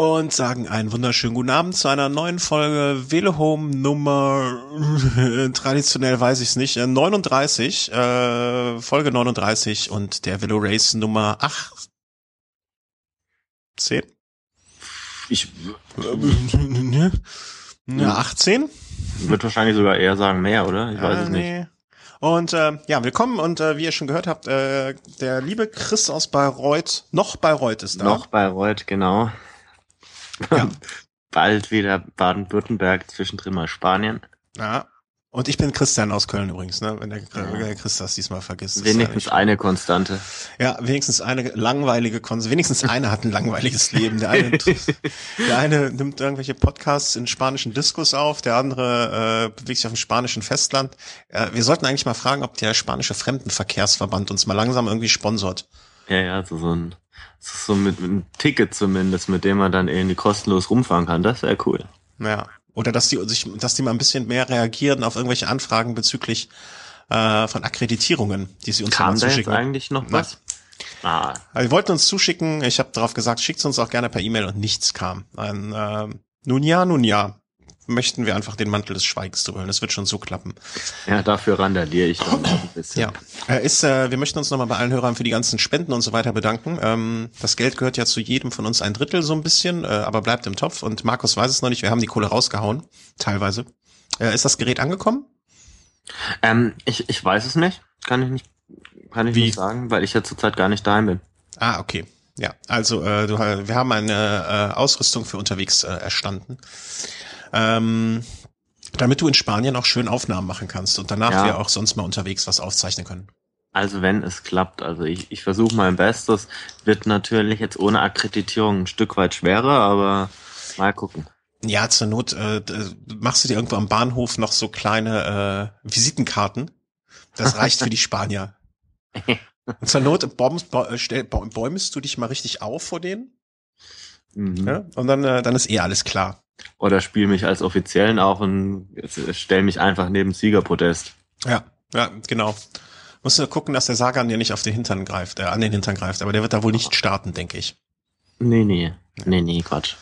und sagen einen wunderschönen guten Abend zu einer neuen Folge Velehome Nummer traditionell weiß ich es nicht 39 äh, Folge 39 und der Velo Race Nummer 8 10 Ich ja, 18 würde wahrscheinlich sogar eher sagen mehr, oder? Ich weiß Äh, es nicht. nee. Und äh, ja, willkommen und äh, wie ihr schon gehört habt, äh, der liebe Chris aus Bayreuth, noch Bayreuth ist da. Noch Bayreuth, genau. Ja. Bald wieder Baden-Württemberg, zwischendrin mal Spanien. Ja. Und ich bin Christian aus Köln übrigens, ne? Wenn der, der Chris das diesmal vergisst. Wenigstens ja, eine Konstante. ja, wenigstens eine langweilige Konse. Wenigstens einer hat ein langweiliges Leben. Der eine, der eine nimmt irgendwelche Podcasts in spanischen Diskus auf, der andere äh, bewegt sich auf dem spanischen Festland. Äh, wir sollten eigentlich mal fragen, ob der spanische Fremdenverkehrsverband uns mal langsam irgendwie sponsort. Ja, ja, so, so ein, so mit, mit einem Ticket zumindest, mit dem man dann irgendwie kostenlos rumfahren kann. Das wäre cool. Ja. Oder dass die sich, dass die mal ein bisschen mehr reagieren auf irgendwelche Anfragen bezüglich äh, von Akkreditierungen, die sie uns Kam da jetzt zuschicken. eigentlich noch Nein. was? Ah, Also, wir wollten uns zuschicken, ich habe darauf gesagt, schickt uns auch gerne per E-Mail und nichts kam. Ein, äh, nun ja, nun ja. Möchten wir einfach den Mantel des Schweigens drüber. Das wird schon so klappen. ja, dafür randaliere ich dann ein bisschen. Ja, äh, ist, äh, wir möchten uns nochmal bei allen Hörern für die ganzen Spenden und so weiter bedanken. Ähm, das Geld gehört ja zu jedem von uns ein Drittel so ein bisschen, äh, aber bleibt im Topf. Und Markus weiß es noch nicht, wir haben die Kohle rausgehauen, teilweise. Äh, ist das Gerät angekommen? Ähm, ich, ich weiß es nicht. Kann ich nicht, kann ich Wie? nicht sagen, weil ich ja zurzeit gar nicht daheim bin. Ah, okay. Ja, also äh, du, wir haben eine äh, Ausrüstung für unterwegs äh, erstanden, ähm, damit du in Spanien auch schön Aufnahmen machen kannst und danach Ja. wir auch sonst mal unterwegs was aufzeichnen können. Also wenn es klappt, also ich, ich versuche mein Bestes, wird natürlich jetzt ohne Akkreditierung ein Stück weit schwerer, aber mal gucken. Ja, zur Not äh, machst du dir irgendwo am Bahnhof noch so kleine äh, Visitenkarten. Das reicht für die Spanier. Und zur Not bombst, bo, äh, bäumst du dich mal richtig auf vor denen. Mhm. Ja? Und dann, äh, dann ist eh alles klar. Oder spiel mich als Offiziellen auf und stell mich einfach neben Siegerpodest. Ja, ja, genau. Musst du gucken, dass der Sagan dir nicht auf den Hintern greift, äh, an den Hintern greift, aber der wird da wohl nicht starten, denke ich. Nee, nee. Nee, nee, Quatsch.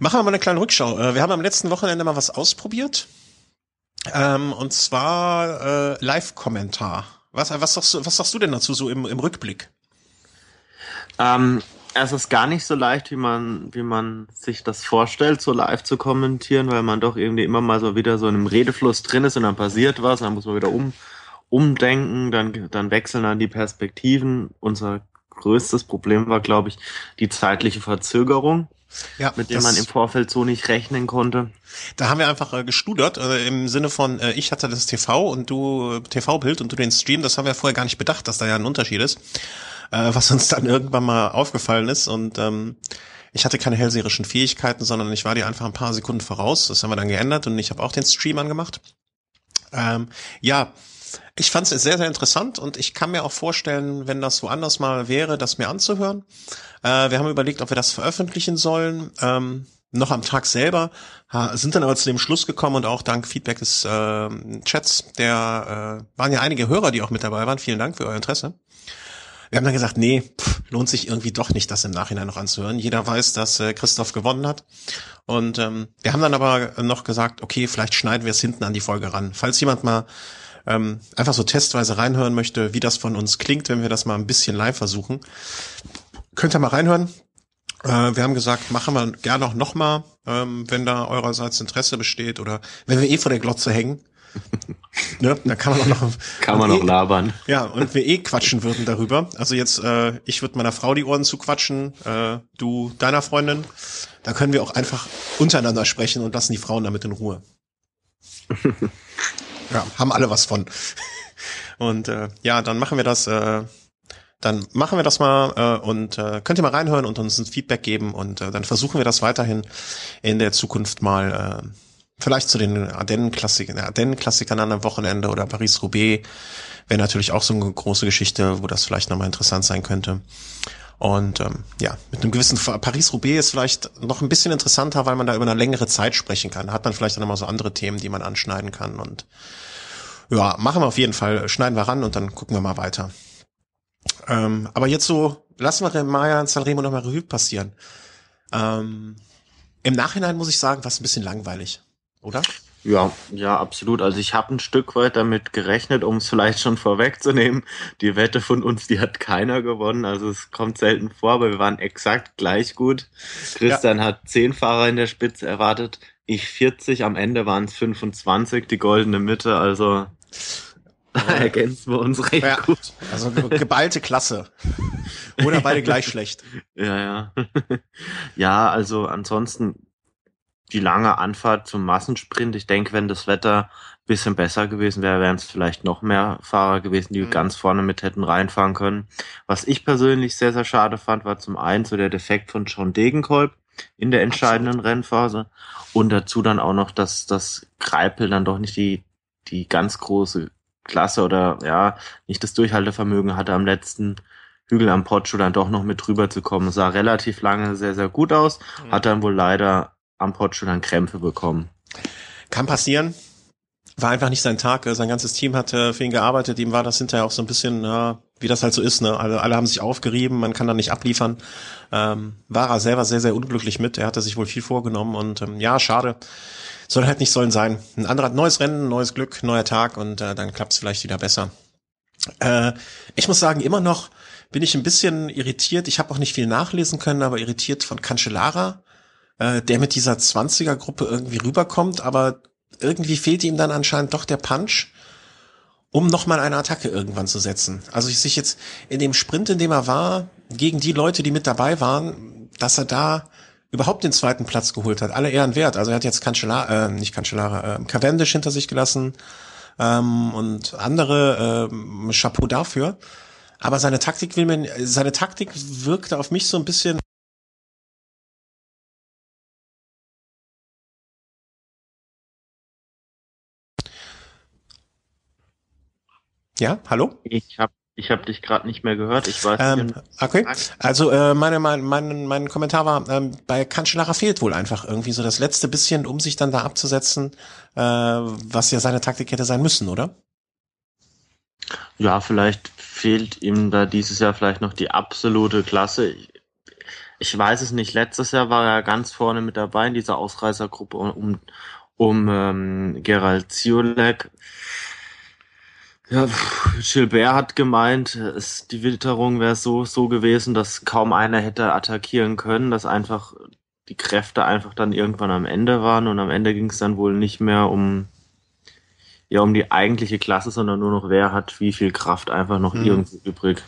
Machen wir mal eine kleine Rückschau. Äh, Wir haben am letzten Wochenende mal was ausprobiert. Ähm, und zwar äh, Live-Kommentar. Was, was, sagst du, was sagst du denn dazu so im, im Rückblick? Ähm, es ist gar nicht so leicht, wie man, wie man sich das vorstellt, so live zu kommentieren, weil man doch irgendwie immer mal so wieder so in einem Redefluss drin ist und dann passiert was, dann muss man wieder um, umdenken, dann, dann wechseln dann die Perspektiven. Unser größtes Problem war, glaube ich, die zeitliche Verzögerung, Ja, mit der das- man im Vorfeld so nicht rechnen konnte. Da haben wir einfach äh, gestudert, äh, im Sinne von, äh, ich hatte das TV und du äh, TV-Bild und du den Stream, das haben wir vorher gar nicht bedacht, dass da ja ein Unterschied ist, äh, was uns dann irgendwann mal aufgefallen ist und ähm, ich hatte keine hellseherischen Fähigkeiten, sondern ich war dir einfach ein paar Sekunden voraus, das haben wir dann geändert und ich habe auch den Stream angemacht. Ähm, ja, ich fand es sehr, sehr interessant und ich kann mir auch vorstellen, wenn das woanders mal wäre, das mir anzuhören. Äh, wir haben überlegt, ob wir das veröffentlichen sollen. Ähm, noch am Tag selber sind dann aber zu dem Schluss gekommen und auch dank Feedback des äh, Chats, der äh, waren ja einige Hörer, die auch mit dabei waren. Vielen Dank für euer Interesse. Wir haben dann gesagt, nee, pff, lohnt sich irgendwie doch nicht, das im Nachhinein noch anzuhören. Jeder weiß, dass äh, Christoph gewonnen hat. Und ähm, wir haben dann aber noch gesagt, okay, vielleicht schneiden wir es hinten an die Folge ran. Falls jemand mal ähm, einfach so testweise reinhören möchte, wie das von uns klingt, wenn wir das mal ein bisschen live versuchen, könnt ihr mal reinhören. Äh, wir haben gesagt, machen wir gerne auch nochmal, ähm, wenn da eurerseits Interesse besteht oder wenn wir eh vor der Glotze hängen. ne, dann kann man auch noch Kann man noch eh, labern. ja, und wir eh quatschen würden darüber. Also jetzt, äh, ich würde meiner Frau die Ohren zuquatschen, äh, du deiner Freundin. Da können wir auch einfach untereinander sprechen und lassen die Frauen damit in Ruhe. ja, haben alle was von. Und äh, ja, dann machen wir das. Äh, dann machen wir das mal äh, und äh, könnt ihr mal reinhören und uns ein Feedback geben und äh, dann versuchen wir das weiterhin in der Zukunft mal äh, vielleicht zu den Ardennen-Klassikern Ardennen am Wochenende oder Paris-Roubaix wäre natürlich auch so eine große Geschichte, wo das vielleicht nochmal interessant sein könnte. Und ähm, ja, mit einem gewissen Paris-Roubaix ist vielleicht noch ein bisschen interessanter, weil man da über eine längere Zeit sprechen kann. Hat man vielleicht dann nochmal so andere Themen, die man anschneiden kann. Und ja, machen wir auf jeden Fall, schneiden wir ran und dann gucken wir mal weiter. Ähm, aber jetzt so, lassen wir Maya und Sanremo nochmal Revue passieren. Ähm, Im Nachhinein muss ich sagen, war es ein bisschen langweilig, oder? Ja, ja, absolut. Also ich habe ein Stück weit damit gerechnet, um es vielleicht schon vorwegzunehmen. Die Wette von uns, die hat keiner gewonnen. Also es kommt selten vor, aber wir waren exakt gleich gut. Christian ja. hat zehn Fahrer in der Spitze erwartet, ich 40, am Ende waren es 25, die goldene Mitte. Also da ergänzen wir uns recht ja, gut. Also geballte Klasse. Oder beide gleich schlecht. Ja, ja. Ja, also ansonsten die lange Anfahrt zum Massensprint. Ich denke, wenn das Wetter bisschen besser gewesen wäre, wären es vielleicht noch mehr Fahrer gewesen, die mhm. ganz vorne mit hätten reinfahren können. Was ich persönlich sehr, sehr schade fand, war zum einen so der Defekt von John Degenkolb in der entscheidenden Absolut. Rennphase und dazu dann auch noch, dass das Greipel dann doch nicht die, die ganz große Klasse oder ja, nicht das Durchhaltevermögen hatte am letzten Hügel am Potscho dann doch noch mit drüber zu kommen. Sah relativ lange sehr, sehr gut aus, mhm. hat dann wohl leider am Potscho dann Krämpfe bekommen. Kann passieren. War einfach nicht sein Tag. Sein ganzes Team hat für ihn gearbeitet. Ihm war das hinterher auch so ein bisschen, wie das halt so ist. Ne? Alle, alle haben sich aufgerieben, man kann da nicht abliefern. Ähm, war er selber sehr, sehr unglücklich mit. Er hatte sich wohl viel vorgenommen und ähm, ja, schade. Soll halt nicht sollen sein. Ein anderer neues Rennen, neues Glück, neuer Tag und äh, dann klappt's vielleicht wieder besser. Äh, ich muss sagen, immer noch bin ich ein bisschen irritiert. Ich habe auch nicht viel nachlesen können, aber irritiert von Cancellara äh, der mit dieser 20er-Gruppe irgendwie rüberkommt, aber irgendwie fehlt ihm dann anscheinend doch der Punch, um nochmal eine Attacke irgendwann zu setzen. Also ich sich jetzt in dem Sprint, in dem er war, gegen die Leute, die mit dabei waren, dass er da überhaupt den zweiten Platz geholt hat. Alle Ehren wert. Also er hat jetzt Cancellara, äh, nicht Cancellara, äh, Cavendish hinter sich gelassen ähm, und andere äh, Chapeau dafür. Aber seine Taktik will mir, seine Taktik wirkte auf mich so ein bisschen Ja, hallo? Ich habe ich hab dich gerade nicht mehr gehört. Ich weiß ähm, Okay, also äh, meine, mein, mein, mein Kommentar war, ähm, bei Cancellara fehlt wohl einfach irgendwie so das letzte bisschen, um sich dann da abzusetzen, äh, was ja seine Taktik hätte sein müssen, oder? Ja, vielleicht fehlt ihm da dieses Jahr vielleicht noch die absolute Klasse. Ich weiß es nicht. Letztes Jahr war er ganz vorne mit dabei in dieser Ausreißergruppe um, um, um ähm, Gerald Ziolek. Ja, Gilbert hat gemeint, es, die Witterung wäre so, so gewesen, dass kaum einer hätte attackieren können, dass einfach die Kräfte einfach dann irgendwann am Ende waren und am Ende ging es dann wohl nicht mehr um, ja, um die eigentliche Klasse, sondern nur noch wer hat wie viel Kraft einfach noch mhm. irgendwo übrig.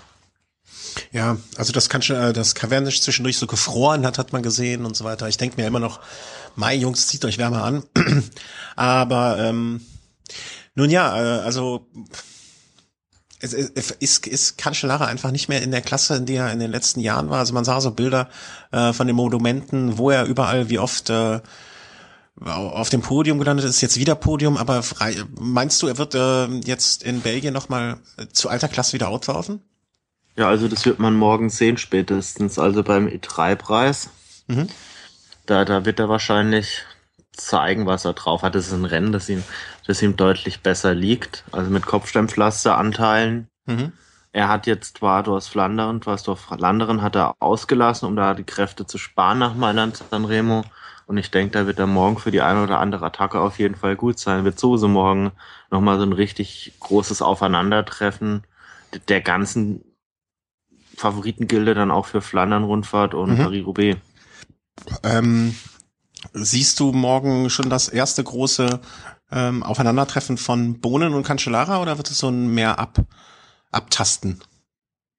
Ja, also das kann schon, äh, das Cavendish zwischendurch so gefroren hat, hat man gesehen und so weiter. Ich denke mir immer noch, Mai Jungs, zieht euch wärmer an. Aber ähm, nun ja, äh, also es, es, ist, ist Cancellara einfach nicht mehr in der Klasse, in der er in den letzten Jahren war. Also man sah so Bilder äh, von den Monumenten, wo er überall wie oft äh, auf dem Podium gelandet ist, jetzt wieder Podium, aber frei, meinst du, er wird äh, jetzt in Belgien nochmal zu alter Klasse wieder outlaufen? Ja, also das wird man morgen sehen spätestens, also beim E3-Preis. Mhm. Da, da wird er wahrscheinlich zeigen, was er drauf hat. Das ist ein Rennen, das ihm, das ihm deutlich besser liegt. Also mit Kopfsteinpflasteranteilen. Mhm. Er hat jetzt Vadors Flandern, Vadors Flandern hat er ausgelassen, um da die Kräfte zu sparen nach Mailand San Remo. Und ich denke, da wird er morgen für die eine oder andere Attacke auf jeden Fall gut sein. Wird sowieso morgen nochmal so ein richtig großes Aufeinandertreffen der ganzen Favoritengilde dann auch für Flandern-Rundfahrt und mhm. Paris-Roubaix. Ähm, Siehst du morgen schon das erste große ähm, Aufeinandertreffen von Bohnen und Cancellara oder wird es so ein mehr ab, abtasten?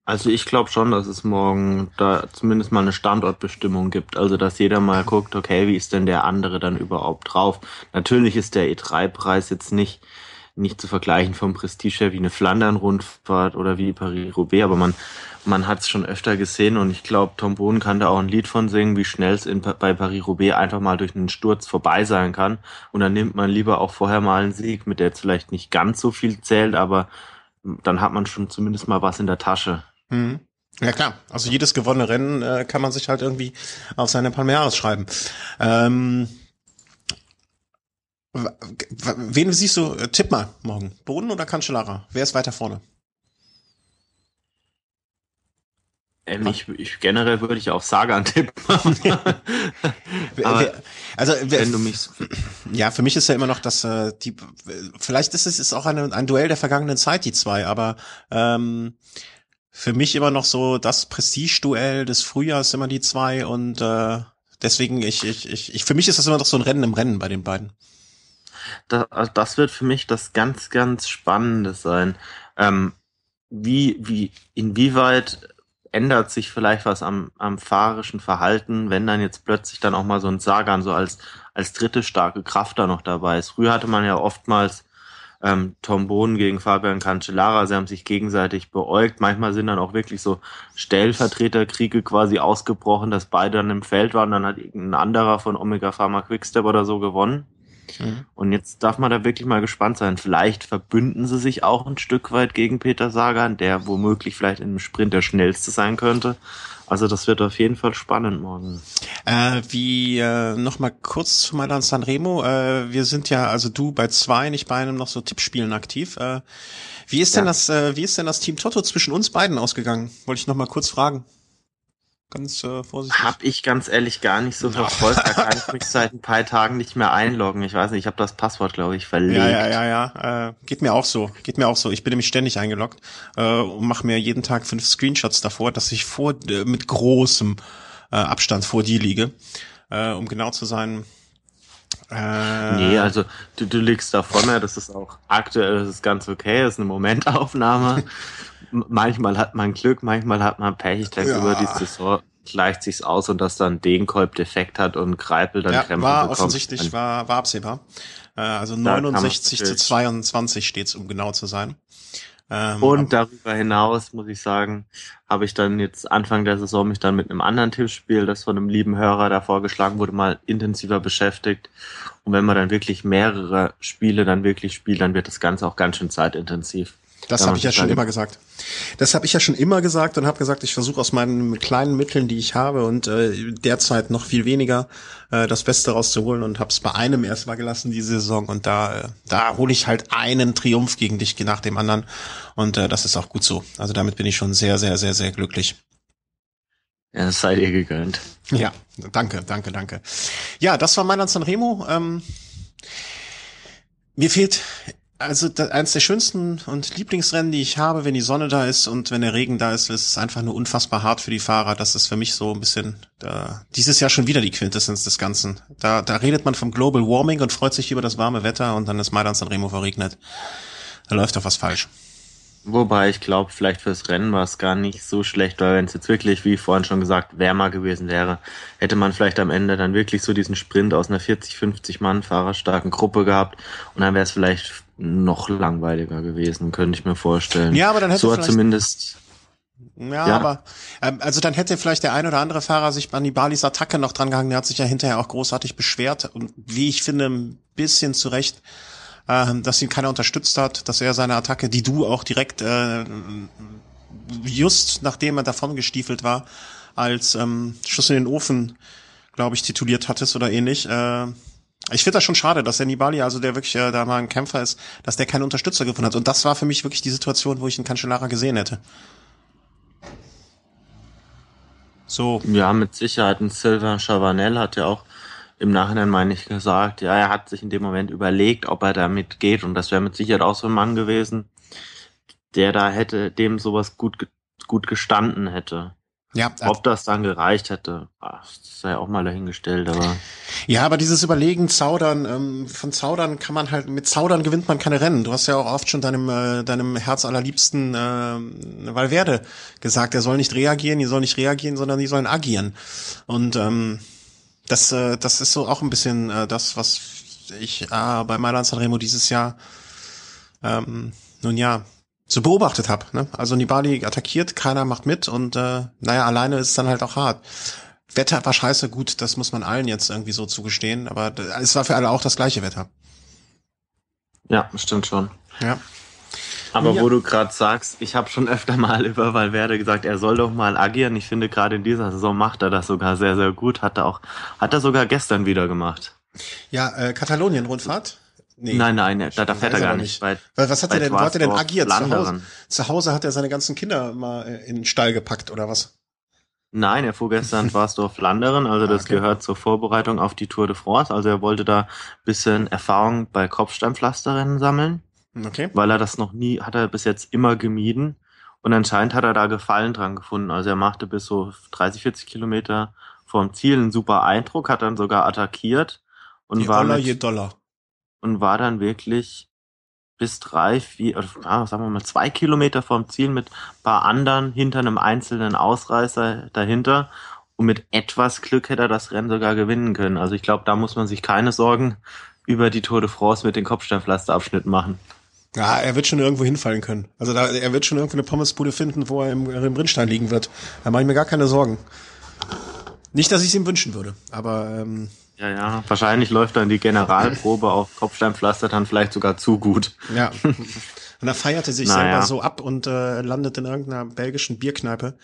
Also ich glaube schon, dass es morgen da zumindest mal eine Standortbestimmung gibt. Also dass jeder mal guckt, okay, wie ist denn der andere dann überhaupt drauf? Natürlich ist der E3-Preis jetzt nicht nicht zu vergleichen vom Prestige wie eine Flandern-Rundfahrt oder wie Paris-Roubaix, aber man man hat es schon öfter gesehen und ich glaube, Tom Bohn kann da auch ein Lied von singen, wie schnell es bei Paris-Roubaix einfach mal durch einen Sturz vorbei sein kann. Und dann nimmt man lieber auch vorher mal einen Sieg, mit der jetzt vielleicht nicht ganz so viel zählt, aber dann hat man schon zumindest mal was in der Tasche. Mhm. Ja klar, also jedes gewonnene Rennen äh, kann man sich halt irgendwie auf seine Palmeiras schreiben. Ähm, wen siehst du? Äh, tipp mal morgen. Boden oder Cancellara? Wer ist weiter vorne? Ähm, ich, ich, generell würde ich auf Sagan tippen. Aber also wenn du mich ja für mich ist ja immer noch das äh, die vielleicht ist es ist auch eine, ein Duell der vergangenen Zeit die zwei, aber ähm, für mich immer noch so das Prestige-Duell des Frühjahrs immer die zwei und äh, deswegen ich, ich ich ich für mich ist das immer noch so ein Rennen im Rennen bei den beiden. Das, also das wird für mich das ganz ganz Spannende sein. Ähm, wie wie inwieweit ändert sich vielleicht was am, am fahrerischen Verhalten, wenn dann jetzt plötzlich dann auch mal so ein Sagan so als, als dritte starke Kraft da noch dabei ist. Früher hatte man ja oftmals ähm, Tom Bohnen gegen Fabian Cancellara, sie haben sich gegenseitig beäugt. Manchmal sind dann auch wirklich so Stellvertreterkriege quasi ausgebrochen, dass beide dann im Feld waren, dann hat irgendein anderer von Omega Pharma Quickstep oder so gewonnen. Mhm. Und jetzt darf man da wirklich mal gespannt sein. Vielleicht verbünden sie sich auch ein Stück weit gegen Peter Sagan, der womöglich vielleicht im Sprint der schnellste sein könnte. Also das wird auf jeden Fall spannend morgen. Äh, wie äh, noch mal kurz zu Mailand Sanremo. Äh, wir sind ja, also du bei zwei, nicht bei einem noch so Tippspielen aktiv. Äh, wie ist denn ja. das? Äh, wie ist denn das Team Toto zwischen uns beiden ausgegangen? Wollte ich noch mal kurz fragen. Ganz äh, vorsichtig. Hab ich ganz ehrlich gar nicht so verfolgt. Da kann ich mich seit ein paar Tagen nicht mehr einloggen. Ich weiß nicht, ich habe das Passwort, glaube ich, verlegt. Ja, ja, ja, ja. Äh, geht mir auch so. Geht mir auch so. Ich bin nämlich ständig eingeloggt äh, und mache mir jeden Tag fünf Screenshots davor, dass ich vor äh, mit großem äh, Abstand vor dir liege. Äh, um genau zu sein. Äh, nee, also du, du liegst da vor mir, das ist auch aktuell, das ist ganz okay, das ist eine Momentaufnahme. manchmal hat man Glück, manchmal hat man Pech. Ich denke, ja. über die Saison gleicht sich's aus und dass dann den Kolb defekt hat und Greipel dann ja, Krämpfe war bekommt. offensichtlich, war, war absehbar. Äh, also 69 zu 22 steht's, um genau zu sein. Ähm, und darüber hinaus muss ich sagen, habe ich dann jetzt Anfang der Saison mich dann mit einem anderen Tippspiel, das von einem lieben Hörer da vorgeschlagen wurde, mal intensiver beschäftigt. Und wenn man dann wirklich mehrere Spiele dann wirklich spielt, dann wird das Ganze auch ganz schön zeitintensiv. Das habe ich ja schon immer gesagt. Das habe ich ja schon immer gesagt und habe gesagt, ich versuche aus meinen kleinen Mitteln, die ich habe und äh, derzeit noch viel weniger, äh, das Beste rauszuholen und habe es bei einem erstmal gelassen diese Saison und da äh, da hole ich halt einen Triumph gegen dich nach dem anderen und äh, das ist auch gut so. Also damit bin ich schon sehr sehr sehr sehr glücklich. Ja, das sei dir gegönnt. Ja, danke, danke, danke. Ja, das war Mailand Sanremo. Ähm, mir fehlt also das, eins der schönsten und Lieblingsrennen, die ich habe, wenn die Sonne da ist und wenn der Regen da ist, ist es einfach nur unfassbar hart für die Fahrer. Das ist für mich so ein bisschen da, dieses Jahr schon wieder die Quintessenz des Ganzen. Da, da redet man vom Global Warming und freut sich über das warme Wetter und dann ist Mailand Sanremo verregnet. Da läuft doch was falsch. Wobei ich glaube, vielleicht fürs Rennen war es gar nicht so schlecht, weil wenn es jetzt wirklich, wie vorhin schon gesagt, wärmer gewesen wäre, hätte man vielleicht am Ende dann wirklich so diesen Sprint aus einer 40, 50 Mann fahrerstarken Gruppe gehabt und dann wäre es vielleicht noch langweiliger gewesen, könnte ich mir vorstellen. Ja, aber dann hätte so zumindest ja, ja, aber ähm, also dann hätte vielleicht der ein oder andere Fahrer sich an die Balis Attacke noch dran gehangen. Der hat sich ja hinterher auch großartig beschwert und wie ich finde ein bisschen zurecht äh, dass ihn keiner unterstützt hat, dass er seine Attacke, die du auch direkt äh, just nachdem er davon gestiefelt war, als ähm, Schuss in den Ofen, glaube ich, tituliert hattest oder ähnlich. Äh, ich finde das schon schade, dass der Nibali, also der wirklich äh, da mal ein Kämpfer ist, dass der keinen Unterstützer gefunden hat. Und das war für mich wirklich die Situation, wo ich einen Cancellara gesehen hätte. So. Ja, mit Sicherheit. Ein Silver Chavanel hat ja auch im Nachhinein meine ich gesagt, ja, er hat sich in dem Moment überlegt, ob er damit geht und das wäre mit Sicherheit auch so ein Mann gewesen, der da hätte dem sowas gut gut gestanden hätte. Ja, ob das dann gereicht hätte, das sei auch mal dahingestellt, aber. Ja, aber dieses Überlegen, Zaudern, ähm, von Zaudern kann man halt, mit Zaudern gewinnt man keine Rennen. Du hast ja auch oft schon deinem, äh, deinem Herz allerliebsten äh, Valverde gesagt, er soll nicht reagieren, die soll nicht reagieren, sondern die sollen agieren. Und ähm, das, äh, das ist so auch ein bisschen äh, das, was ich äh, bei Mailand Sanremo dieses Jahr ähm, nun ja so beobachtet habe. Ne? Also Nibali attackiert, keiner macht mit und äh, naja, alleine ist es dann halt auch hart. Wetter war scheiße, gut, das muss man allen jetzt irgendwie so zugestehen, aber es war für alle auch das gleiche Wetter. Ja, stimmt schon. Ja. Aber ja. wo du gerade sagst, ich habe schon öfter mal über Valverde gesagt, er soll doch mal agieren. Ich finde gerade in dieser Saison macht er das sogar sehr, sehr gut. Hat er auch, hat er sogar gestern wieder gemacht. Ja, äh, Katalonien-Rundfahrt? Nee, nein, nein, da, da fährt er gar nicht. Bei, was hat er denn, wo hat er denn agiert? Zu Hause, zu Hause hat er seine ganzen Kinder mal äh, in den Stall gepackt oder was? Nein, er fuhr gestern Wasdorf-Landeren, also das okay. gehört zur Vorbereitung auf die Tour de France. Also er wollte da bisschen Erfahrung bei Kopfsteinpflasterrennen sammeln. Okay. Weil er das noch nie, hat er bis jetzt immer gemieden. Und anscheinend hat er da Gefallen dran gefunden. Also er machte bis so 30, 40 Kilometer vom Ziel einen super Eindruck, hat dann sogar attackiert und je war Dollar, mit, je Dollar. Und war dann wirklich bis drei, vier, oder sagen wir mal zwei Kilometer vom Ziel mit paar anderen hinter einem einzelnen Ausreißer dahinter. Und mit etwas Glück hätte er das Rennen sogar gewinnen können. Also ich glaube, da muss man sich keine Sorgen über die Tour de France mit den Kopfsteinpflasterabschnitt machen. Ja, er wird schon irgendwo hinfallen können. Also da, er wird schon irgendwo eine Pommesbude finden, wo er im, im Rinnstein liegen wird. Da mache ich mir gar keine Sorgen. Nicht, dass ich es ihm wünschen würde, aber ähm, ja, ja, wahrscheinlich läuft dann die Generalprobe auf Kopfsteinpflaster dann vielleicht sogar zu gut. Ja. Und er feierte sich naja. selber so ab und äh, landet in irgendeiner belgischen Bierkneipe.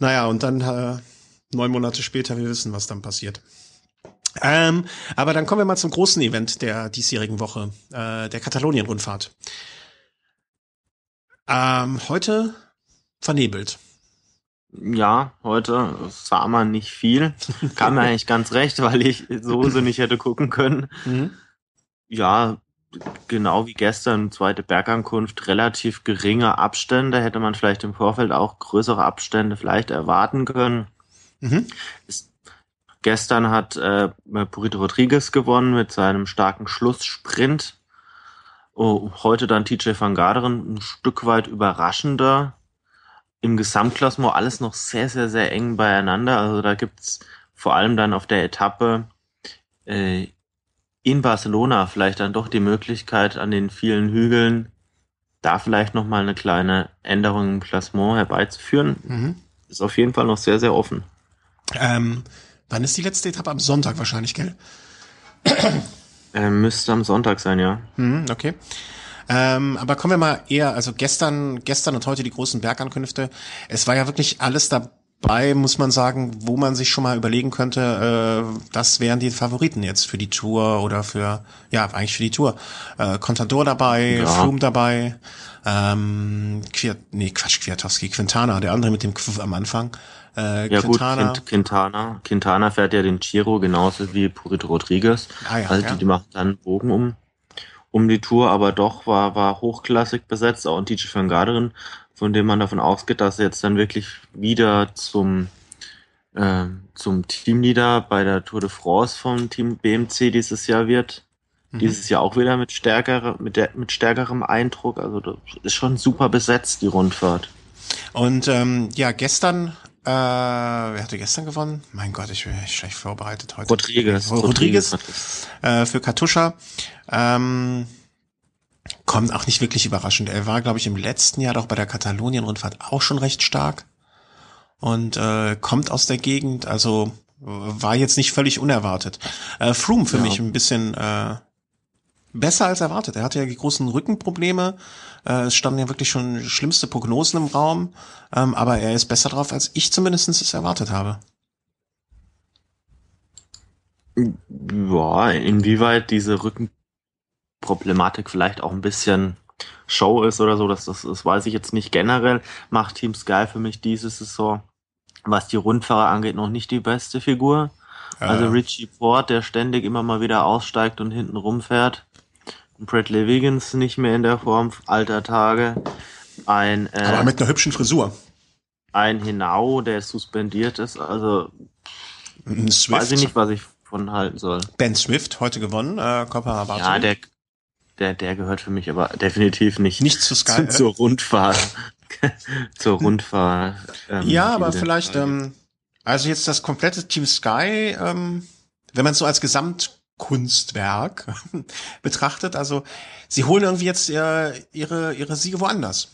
Naja, und dann äh, neun Monate später, wir wissen, was dann passiert. Ähm, aber dann kommen wir mal zum großen Event der diesjährigen Woche, äh, der Katalonien-Rundfahrt. Ähm, heute vernebelt. Ja, heute sah man nicht viel. Kam mir eigentlich ganz recht, weil ich so so nicht hätte gucken können. Mhm. Ja, genau wie gestern, zweite Bergankunft, relativ geringe Abstände. Hätte man vielleicht im Vorfeld auch größere Abstände vielleicht erwarten können. Mhm. Ist, gestern hat äh, Purito Rodriguez gewonnen mit seinem starken Schlusssprint. Oh, heute dann TJ van Garderen ein Stück weit überraschender im Gesamtklassement alles noch sehr, sehr, sehr eng beieinander. Also da gibt's vor allem dann auf der Etappe äh, in Barcelona vielleicht dann doch die Möglichkeit an den vielen Hügeln da vielleicht nochmal eine kleine Änderung im Klassement herbeizuführen. Mhm. Ist auf jeden Fall noch sehr, sehr offen. Ähm, wann ist die letzte Etappe? Am Sonntag wahrscheinlich, gell? Äh, müsste am Sonntag sein, ja. Mhm, okay. Ähm, aber kommen wir mal eher, also gestern, gestern und heute die großen Bergankünfte. Es war ja wirklich alles dabei, muss man sagen, wo man sich schon mal überlegen könnte, äh, das wären die Favoriten jetzt für die Tour oder für, ja, eigentlich für die Tour. Äh, Contador dabei, ja. Froome dabei, ähm, Quiert, nee, Quatsch, Kwiatowski, Quintana, der andere mit dem Qu am Anfang. Äh, ja Quintana. gut, Quintana. Quintana fährt ja den Giro genauso wie Purito Rodriguez. Ah, ja, also ja. Die, die macht dann Bogen um um die Tour, aber doch war, war hochklassig besetzt, auch ein TJ van Garderen, von dem man davon ausgeht, dass er jetzt dann wirklich wieder zum, äh, zum Teamleader bei der Tour de France vom Team BMC dieses Jahr wird. Mhm. Dieses Jahr auch wieder mit stärkerer, mit der, mit stärkerem Eindruck. Also das ist schon super besetzt, die Rundfahrt. Und ähm, ja, gestern äh, wer hatte gestern gewonnen? Mein Gott, ich bin schlecht vorbereitet heute. Rodriguez. Rodriguez, Rodriguez äh, für Katusha. Ähm, kommt auch nicht wirklich überraschend. Er war, glaube ich, im letzten Jahr doch bei der Katalonien-Rundfahrt auch schon recht stark und äh, kommt aus der Gegend, also war jetzt nicht völlig unerwartet. Äh, Froome für ja. mich ein bisschen äh, besser als erwartet. Er hatte ja die großen Rückenprobleme. Äh, es standen ja wirklich schon schlimmste Prognosen im Raum. Ähm, aber er ist besser drauf, als ich zumindest es erwartet habe. Ja, inwieweit diese Rückenproblematik vielleicht auch ein bisschen Show ist oder so, das, das, das weiß ich jetzt nicht. Generell macht Team Sky für mich diese Saison, was die Rundfahrer angeht, noch nicht die beste Figur. Also Richie Ford, der ständig immer mal wieder aussteigt und hinten rumfährt. Bradley Wiggins nicht mehr in der Form alter Tage. Ein, äh, Aber mit einer hübschen Frisur. Ein Hinau, der suspendiert ist. Also Swift. weiß ich nicht, was ich von halten soll. Ben Swift heute gewonnen, äh, Copa Ja, der, der, der gehört für mich aber definitiv nicht, nicht zu Sky, zu, zur Rundfahrt. zur Rundfahrt. Ähm, ja, aber vielleicht, ähm, also jetzt das komplette Team Sky, ähm, wenn man es so als Gesamt Kunstwerk betrachtet. Also sie holen irgendwie jetzt ihre, ihre, ihre Siege woanders.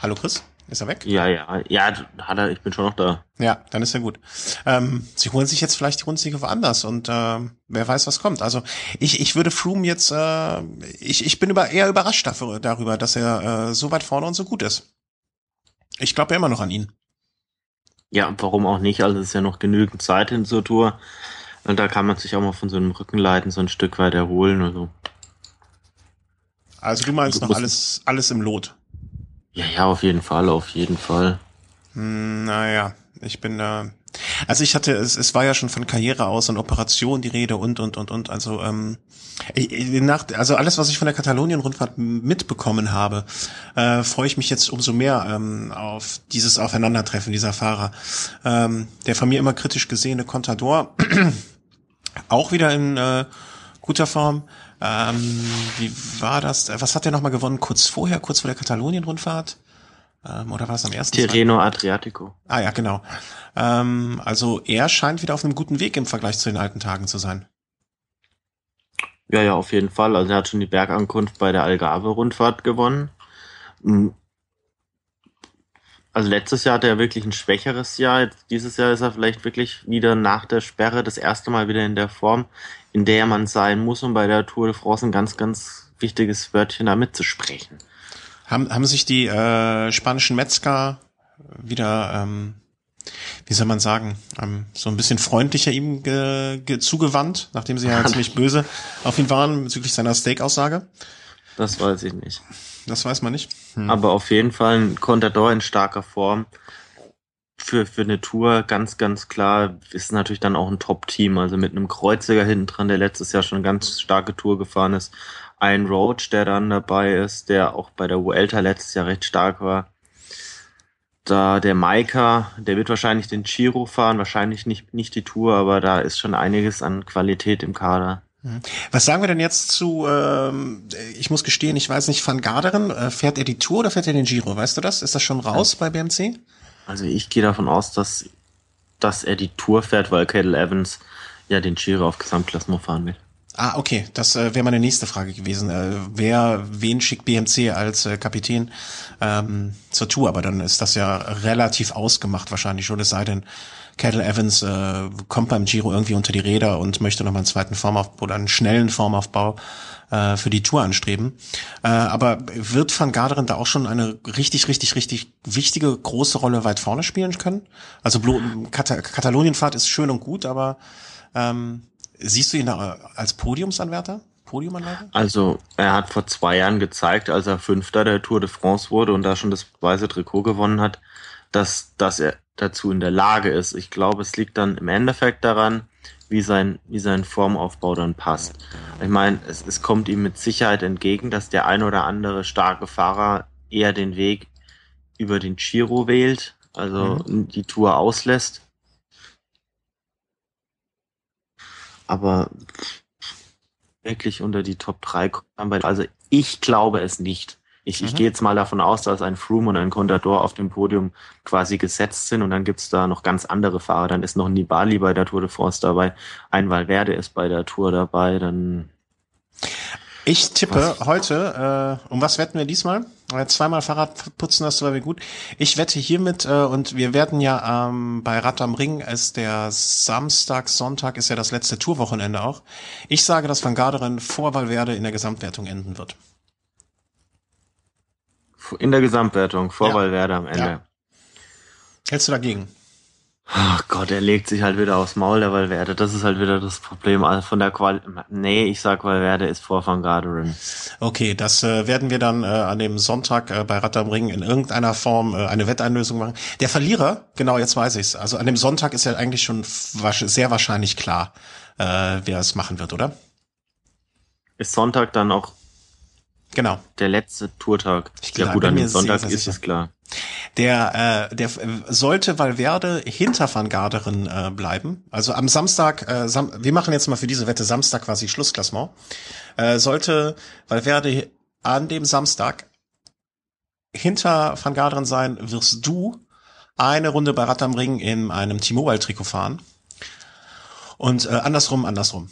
Hallo Chris? Ist er weg? Ja, ja, ja, hat er, ich bin schon noch da. Ja, dann ist er gut. Ähm, sie holen sich jetzt vielleicht die Rundsiege woanders und äh, wer weiß, was kommt. Also ich, ich würde Froome jetzt, äh, ich, ich bin über, eher überrascht dafür, darüber, dass er äh, so weit vorne und so gut ist. Ich glaube ja immer noch an ihn. Ja, warum auch nicht? Also es ist ja noch genügend Zeit hin zur Tour. Und da kann man sich auch mal von so einem Rückenleiten so ein Stück weit erholen. Also, also du meinst also noch alles, alles im Lot? Ja, ja, auf jeden Fall, auf jeden Fall. Hm, naja, ich bin da. Also ich hatte, es, es war ja schon von Karriere aus und Operation die Rede und und und und. Also ähm, nach, also alles, was ich von der Katalonien-Rundfahrt mitbekommen habe, äh, freue ich mich jetzt umso mehr ähm, auf dieses Aufeinandertreffen dieser Fahrer. Ähm, der von mir immer kritisch gesehene Contador, auch wieder in äh, guter Form. Ähm, wie war das? Was hat der nochmal gewonnen? Kurz vorher, kurz vor der Katalonien-Rundfahrt? Ähm, oder war es am ersten Tirreno Adriatico. Ah ja, genau. Ähm, also er scheint wieder auf einem guten Weg im Vergleich zu den alten Tagen zu sein. Ja, ja, auf jeden Fall. Also er hat schon die Bergankunft bei der Algarve-Rundfahrt gewonnen. Hm. Also letztes Jahr hatte er wirklich ein schwächeres Jahr. Jetzt, dieses Jahr ist er vielleicht wirklich wieder nach der Sperre das erste Mal wieder in der Form, in der man sein muss, um bei der Tour de France ein ganz, ganz wichtiges Wörtchen da mitzusprechen. Haben, haben sich die äh, spanischen Metzger wieder, ähm, wie soll man sagen, ähm, so ein bisschen freundlicher ihm ge, ge, zugewandt, nachdem sie ja ziemlich böse auf ihn waren bezüglich seiner Steak-Aussage? Das weiß ich nicht. Das weiß man nicht. Hm. Aber auf jeden Fall ein Contador in starker Form. Für, für eine Tour ganz, ganz klar ist natürlich dann auch ein Top-Team. Also mit einem Kreuziger hinten dran, der letztes Jahr schon eine ganz starke Tour gefahren ist, ein Roach, der dann dabei ist, der auch bei der Vuelta letztes Jahr recht stark war. Da der Maika, der wird wahrscheinlich den Giro fahren, wahrscheinlich nicht, nicht die Tour, aber da ist schon einiges an Qualität im Kader. Mhm. Was sagen wir denn jetzt zu, ähm, ich muss gestehen, ich weiß nicht, Van Garderen, äh, fährt er die Tour oder fährt er den Giro? Weißt du das? Ist das schon raus bei BMC? Also ich gehe davon aus, dass, dass er die Tour fährt, weil Cadel Evans ja den Giro auf Gesamtklassement fahren wird. Ah, okay, das äh, wäre meine nächste Frage gewesen. Äh, wer, wen schickt BMC als äh, Kapitän ähm, zur Tour? Aber dann ist das ja relativ ausgemacht wahrscheinlich schon, es sei denn, Kettle Evans äh, kommt beim Giro irgendwie unter die Räder und möchte nochmal einen zweiten Formaufbau oder einen schnellen Formaufbau äh, für die Tour anstreben. Äh, aber wird Van Garderen da auch schon eine richtig, richtig, richtig wichtige, große Rolle weit vorne spielen können? Also Kat Katalonienfahrt ist schön und gut, aber ähm, Siehst du ihn da als Podiumsanwärter? Podiumanwärter? Also, er hat vor zwei Jahren gezeigt, als er Fünfter der Tour de France wurde und da schon das weiße Trikot gewonnen hat, dass, dass er dazu in der Lage ist. Ich glaube, es liegt dann im Endeffekt daran, wie sein, wie sein Formaufbau dann passt. Ich meine, es, es kommt ihm mit Sicherheit entgegen, dass der ein oder andere starke Fahrer eher den Weg über den Giro wählt, also mhm. die Tour auslässt aber wirklich unter die Top 3 kommen. Also ich glaube es nicht. Ich, mhm. ich gehe jetzt mal davon aus, dass ein Froome und ein Contador auf dem Podium quasi gesetzt sind und dann gibt's da noch ganz andere Fahrer. Dann ist noch Nibali bei der Tour de France dabei, ein Valverde ist bei der Tour dabei, dann ich tippe was? heute, äh, um was wetten wir diesmal? Äh, zweimal Fahrrad putzen, das war mir gut. Ich wette hiermit, äh, und wir werden ja ähm, bei Rad am Ring, ist der Samstag, Sonntag ist ja das letzte Tourwochenende auch. Ich sage, dass Van Garderen vor Valverde in der Gesamtwertung enden wird. In der Gesamtwertung, vor ja. Valverde am Ende. Ja. Hältst du dagegen? Ach Gott, er legt sich halt wieder aufs Maul, der Valverde. Das ist halt wieder das Problem. Also von der Quali Nee, ich sag Valverde ist vor Van Garderen. Okay, das äh, werden wir dann äh, an dem Sonntag äh, bei Rad am Ring in irgendeiner Form äh, eine Wetteinlösung machen. Der Verlierer, genau, jetzt weiß ich's. Also an dem Sonntag ist ja eigentlich schon sehr wahrscheinlich klar, äh, wer es machen wird, oder? Ist Sonntag dann auch Genau. Der letzte Tourtag. Ich ja gut, an dem Sonntag ist es klar. Der, äh, der sollte Valverde hinter Van Garderen äh, bleiben. Also am Samstag, äh, Sam wir machen jetzt mal für diese Wette Samstag quasi Schlussklassement. Äh, sollte Valverde an dem Samstag hinter Van Garderen sein, wirst du eine Runde bei Rad am Ring in einem T-Mobile-Trikot fahren. Und äh, andersrum, andersrum.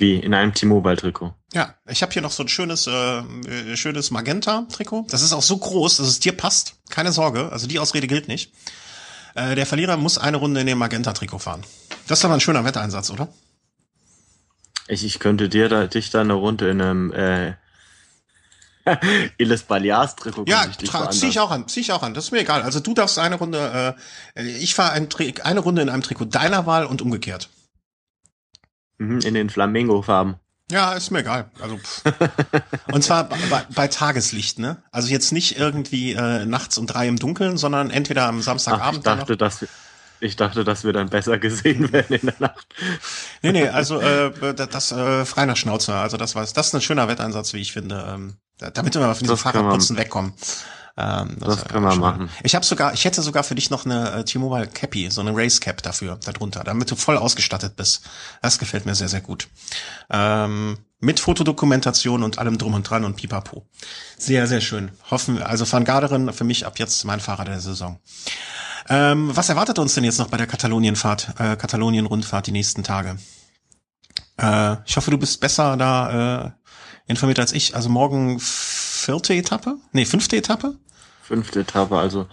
Wie in einem T-Mobile-Trikot. Ja, ich habe hier noch so ein schönes, äh, äh, schönes Magenta-Trikot. Das ist auch so groß, dass es dir passt. Keine Sorge, also die Ausrede gilt nicht. Äh, der Verlierer muss eine Runde in dem Magenta-Trikot fahren. Das ist aber ein schöner Wetteinsatz, oder? Ich, ich könnte dir da, dich da eine Runde in einem äh, Illes Balears Trikot. Ja, zieh ich auch an, zieh ich auch an. Das ist mir egal. Also du darfst eine Runde, äh, ich fahre ein eine Runde in einem Trikot deiner Wahl und umgekehrt. Mhm, in den Flamingo-Farben. Ja, ist mir egal. Also und zwar bei, bei Tageslicht, ne? Also jetzt nicht irgendwie äh, nachts um drei im Dunkeln, sondern entweder am Samstagabend. Ach, ich dachte, dass ich dachte, dass wir dann besser gesehen werden in der Nacht. Nee, nee, also äh, das äh, frei nach Schnauze. Also das war das ist ein schöner Wetteinsatz, wie ich finde. Ähm, damit wir von diesem Fahrradputzen wegkommen. Ähm, das, das können wir machen. Ich habe sogar, ich hätte sogar für dich noch eine äh, T-Mobile Cappy, so eine Race Cap dafür, darunter, damit du voll ausgestattet bist. Das gefällt mir sehr, sehr gut. Ähm, mit Fotodokumentation und allem drum und dran und pipapo. Sehr, sehr schön. Hoffen, also Van Garderen für mich ab jetzt mein Fahrer der Saison. Ähm, was erwartet uns denn jetzt noch bei der Katalonienfahrt, äh, Katalonien-Rundfahrt die nächsten Tage? Äh, ich hoffe, du bist besser da äh, informiert als ich. Also morgen vierte Etappe? Nee, fünfte Etappe? Fünfte Etappe, also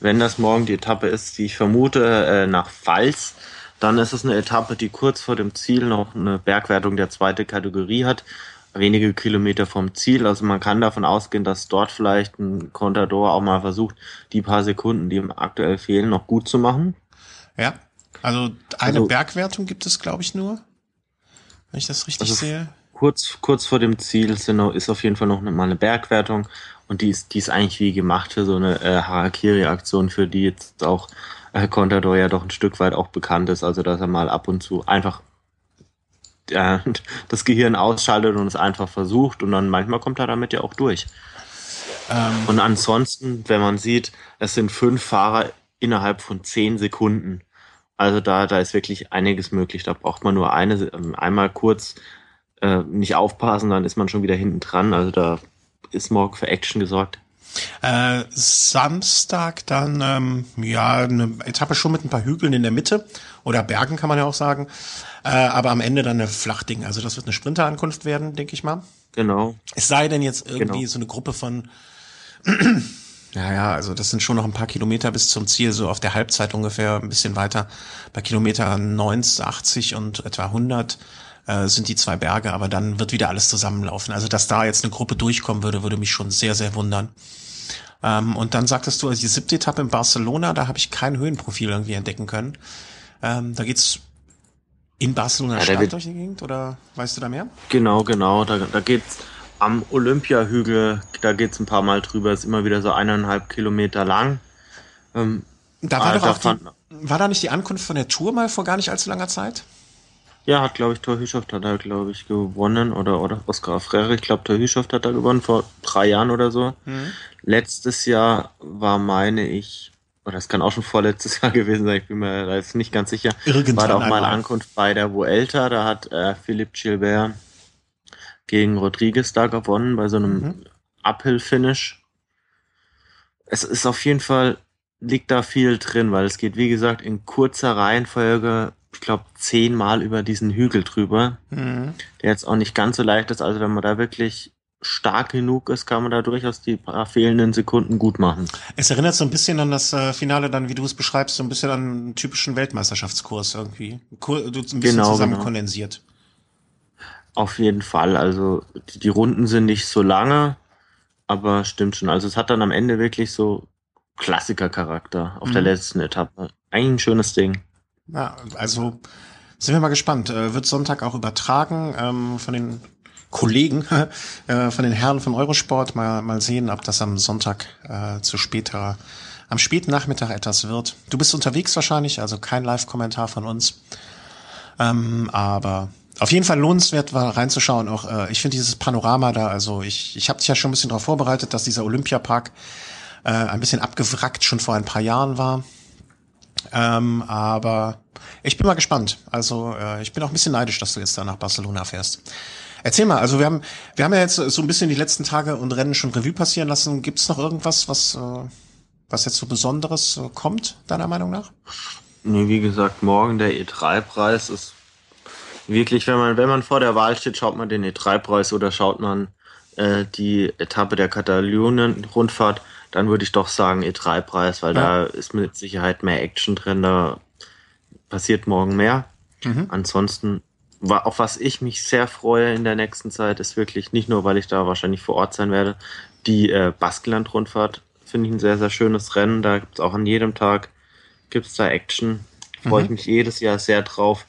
wenn das morgen die Etappe ist, die ich vermute, äh, nach Pfalz, dann ist es eine Etappe, die kurz vor dem Ziel noch eine Bergwertung der zweiten Kategorie hat, wenige Kilometer vom Ziel. Also man kann davon ausgehen, dass dort vielleicht ein Contador auch mal versucht, die paar Sekunden, die ihm aktuell fehlen, noch gut zu machen. Ja, also eine also, Bergwertung gibt es, glaube ich, nur, wenn ich das richtig also sehe. kurz, kurz vor dem Ziel sind, ist auf jeden Fall noch mal eine Bergwertung und die ist, die ist eigentlich wie gemacht für so eine äh, Harakiri-Aktion, für die jetzt auch äh, Contador ja doch ein Stück weit auch bekannt ist, also dass er mal ab und zu einfach ja, das Gehirn ausschaltet und es einfach versucht und dann manchmal kommt er damit ja auch durch. Ähm. Und ansonsten, wenn man sieht, es sind fünf Fahrer innerhalb von zehn Sekunden. Also da, da ist wirklich einiges möglich. Da braucht man nur eine, einmal kurz äh, nicht aufpassen, dann ist man schon wieder hinten dran. Also da ist morgen für Action gesorgt. Äh, Samstag dann, ähm, ja, eine Etappe schon mit ein paar Hügeln in der Mitte oder Bergen kann man ja auch sagen. Äh, aber am Ende dann eine Flachding. Also das wird eine Sprinterankunft werden, denke ich mal. Genau. Es sei denn jetzt irgendwie genau. so eine Gruppe von ja, ja, also das sind schon noch ein paar Kilometer bis zum Ziel, so auf der Halbzeit ungefähr, ein bisschen weiter. Bei Kilometer 90, 80 und etwa 100 äh, sind die zwei Berge, aber dann wird wieder alles zusammenlaufen. Also dass da jetzt eine Gruppe durchkommen würde, würde mich schon sehr, sehr wundern. Ähm, und dann sagtest du, also die siebte Etappe in Barcelona, da habe ich kein Höhenprofil irgendwie entdecken können. Ähm, da geht's in Barcelona ja, Stadt durch die Gegend oder weißt du da mehr? Genau, genau. Da, da geht's am Olympiahügel, da geht's ein paar Mal drüber, ist immer wieder so eineinhalb Kilometer lang. Ähm, da war äh, doch auch die, war da nicht die Ankunft von der Tour mal vor gar nicht allzu langer Zeit? Ja, hat, glaube ich, Torhüschoft hat er, glaube ich, gewonnen. Oder, oder Oskar Frere, ich glaube, Torhüschoft hat er gewonnen vor drei Jahren oder so. Mhm. Letztes Jahr war, meine ich, oder es kann auch schon vorletztes Jahr gewesen sein, ich bin mir da jetzt nicht ganz sicher, Irgendwann war da auch mal Ankunft bei der Vuelta, da hat äh, Philipp Gilbert gegen Rodriguez da gewonnen, bei so einem mhm. Uphill-Finish. Es ist auf jeden Fall, liegt da viel drin, weil es geht, wie gesagt, in kurzer Reihenfolge ich glaube, zehnmal über diesen Hügel drüber, mhm. der jetzt auch nicht ganz so leicht ist. Also wenn man da wirklich stark genug ist, kann man da durchaus die paar fehlenden Sekunden gut machen. Es erinnert so ein bisschen an das äh, Finale dann, wie du es beschreibst, so ein bisschen an einen typischen Weltmeisterschaftskurs irgendwie. Ein bisschen genau, zusammen genau. kondensiert. Auf jeden Fall. Also die, die Runden sind nicht so lange, aber stimmt schon. Also es hat dann am Ende wirklich so Klassikercharakter auf mhm. der letzten Etappe. Eigentlich ein schönes Ding. Ja, also sind wir mal gespannt. Äh, wird Sonntag auch übertragen ähm, von den Kollegen, äh, von den Herren von Eurosport. Mal, mal sehen, ob das am Sonntag äh, zu später, am späten Nachmittag etwas wird. Du bist unterwegs wahrscheinlich, also kein Live-Kommentar von uns. Ähm, aber auf jeden Fall lohnenswert war reinzuschauen. Auch äh, ich finde dieses Panorama da, also ich, ich habe dich ja schon ein bisschen darauf vorbereitet, dass dieser Olympiapark äh, ein bisschen abgewrackt schon vor ein paar Jahren war. Ähm, aber ich bin mal gespannt. Also äh, ich bin auch ein bisschen neidisch, dass du jetzt da nach Barcelona fährst. Erzähl mal, also wir haben, wir haben ja jetzt so ein bisschen die letzten Tage und Rennen schon Revue passieren lassen. Gibt es noch irgendwas, was, äh, was jetzt so Besonderes äh, kommt, deiner Meinung nach? Nee, wie gesagt, morgen der E3-Preis ist wirklich, wenn man, wenn man vor der Wahl steht, schaut man den E3-Preis oder schaut man äh, die Etappe der Katalonien-Rundfahrt dann würde ich doch sagen E3-Preis, weil ja. da ist mit Sicherheit mehr Action drin, da passiert morgen mehr. Mhm. Ansonsten, auf was ich mich sehr freue in der nächsten Zeit, ist wirklich nicht nur, weil ich da wahrscheinlich vor Ort sein werde, die äh, Baskeland-Rundfahrt finde ich ein sehr, sehr schönes Rennen. Da gibt es auch an jedem Tag gibt's da Action. Freue mhm. ich mich jedes Jahr sehr drauf.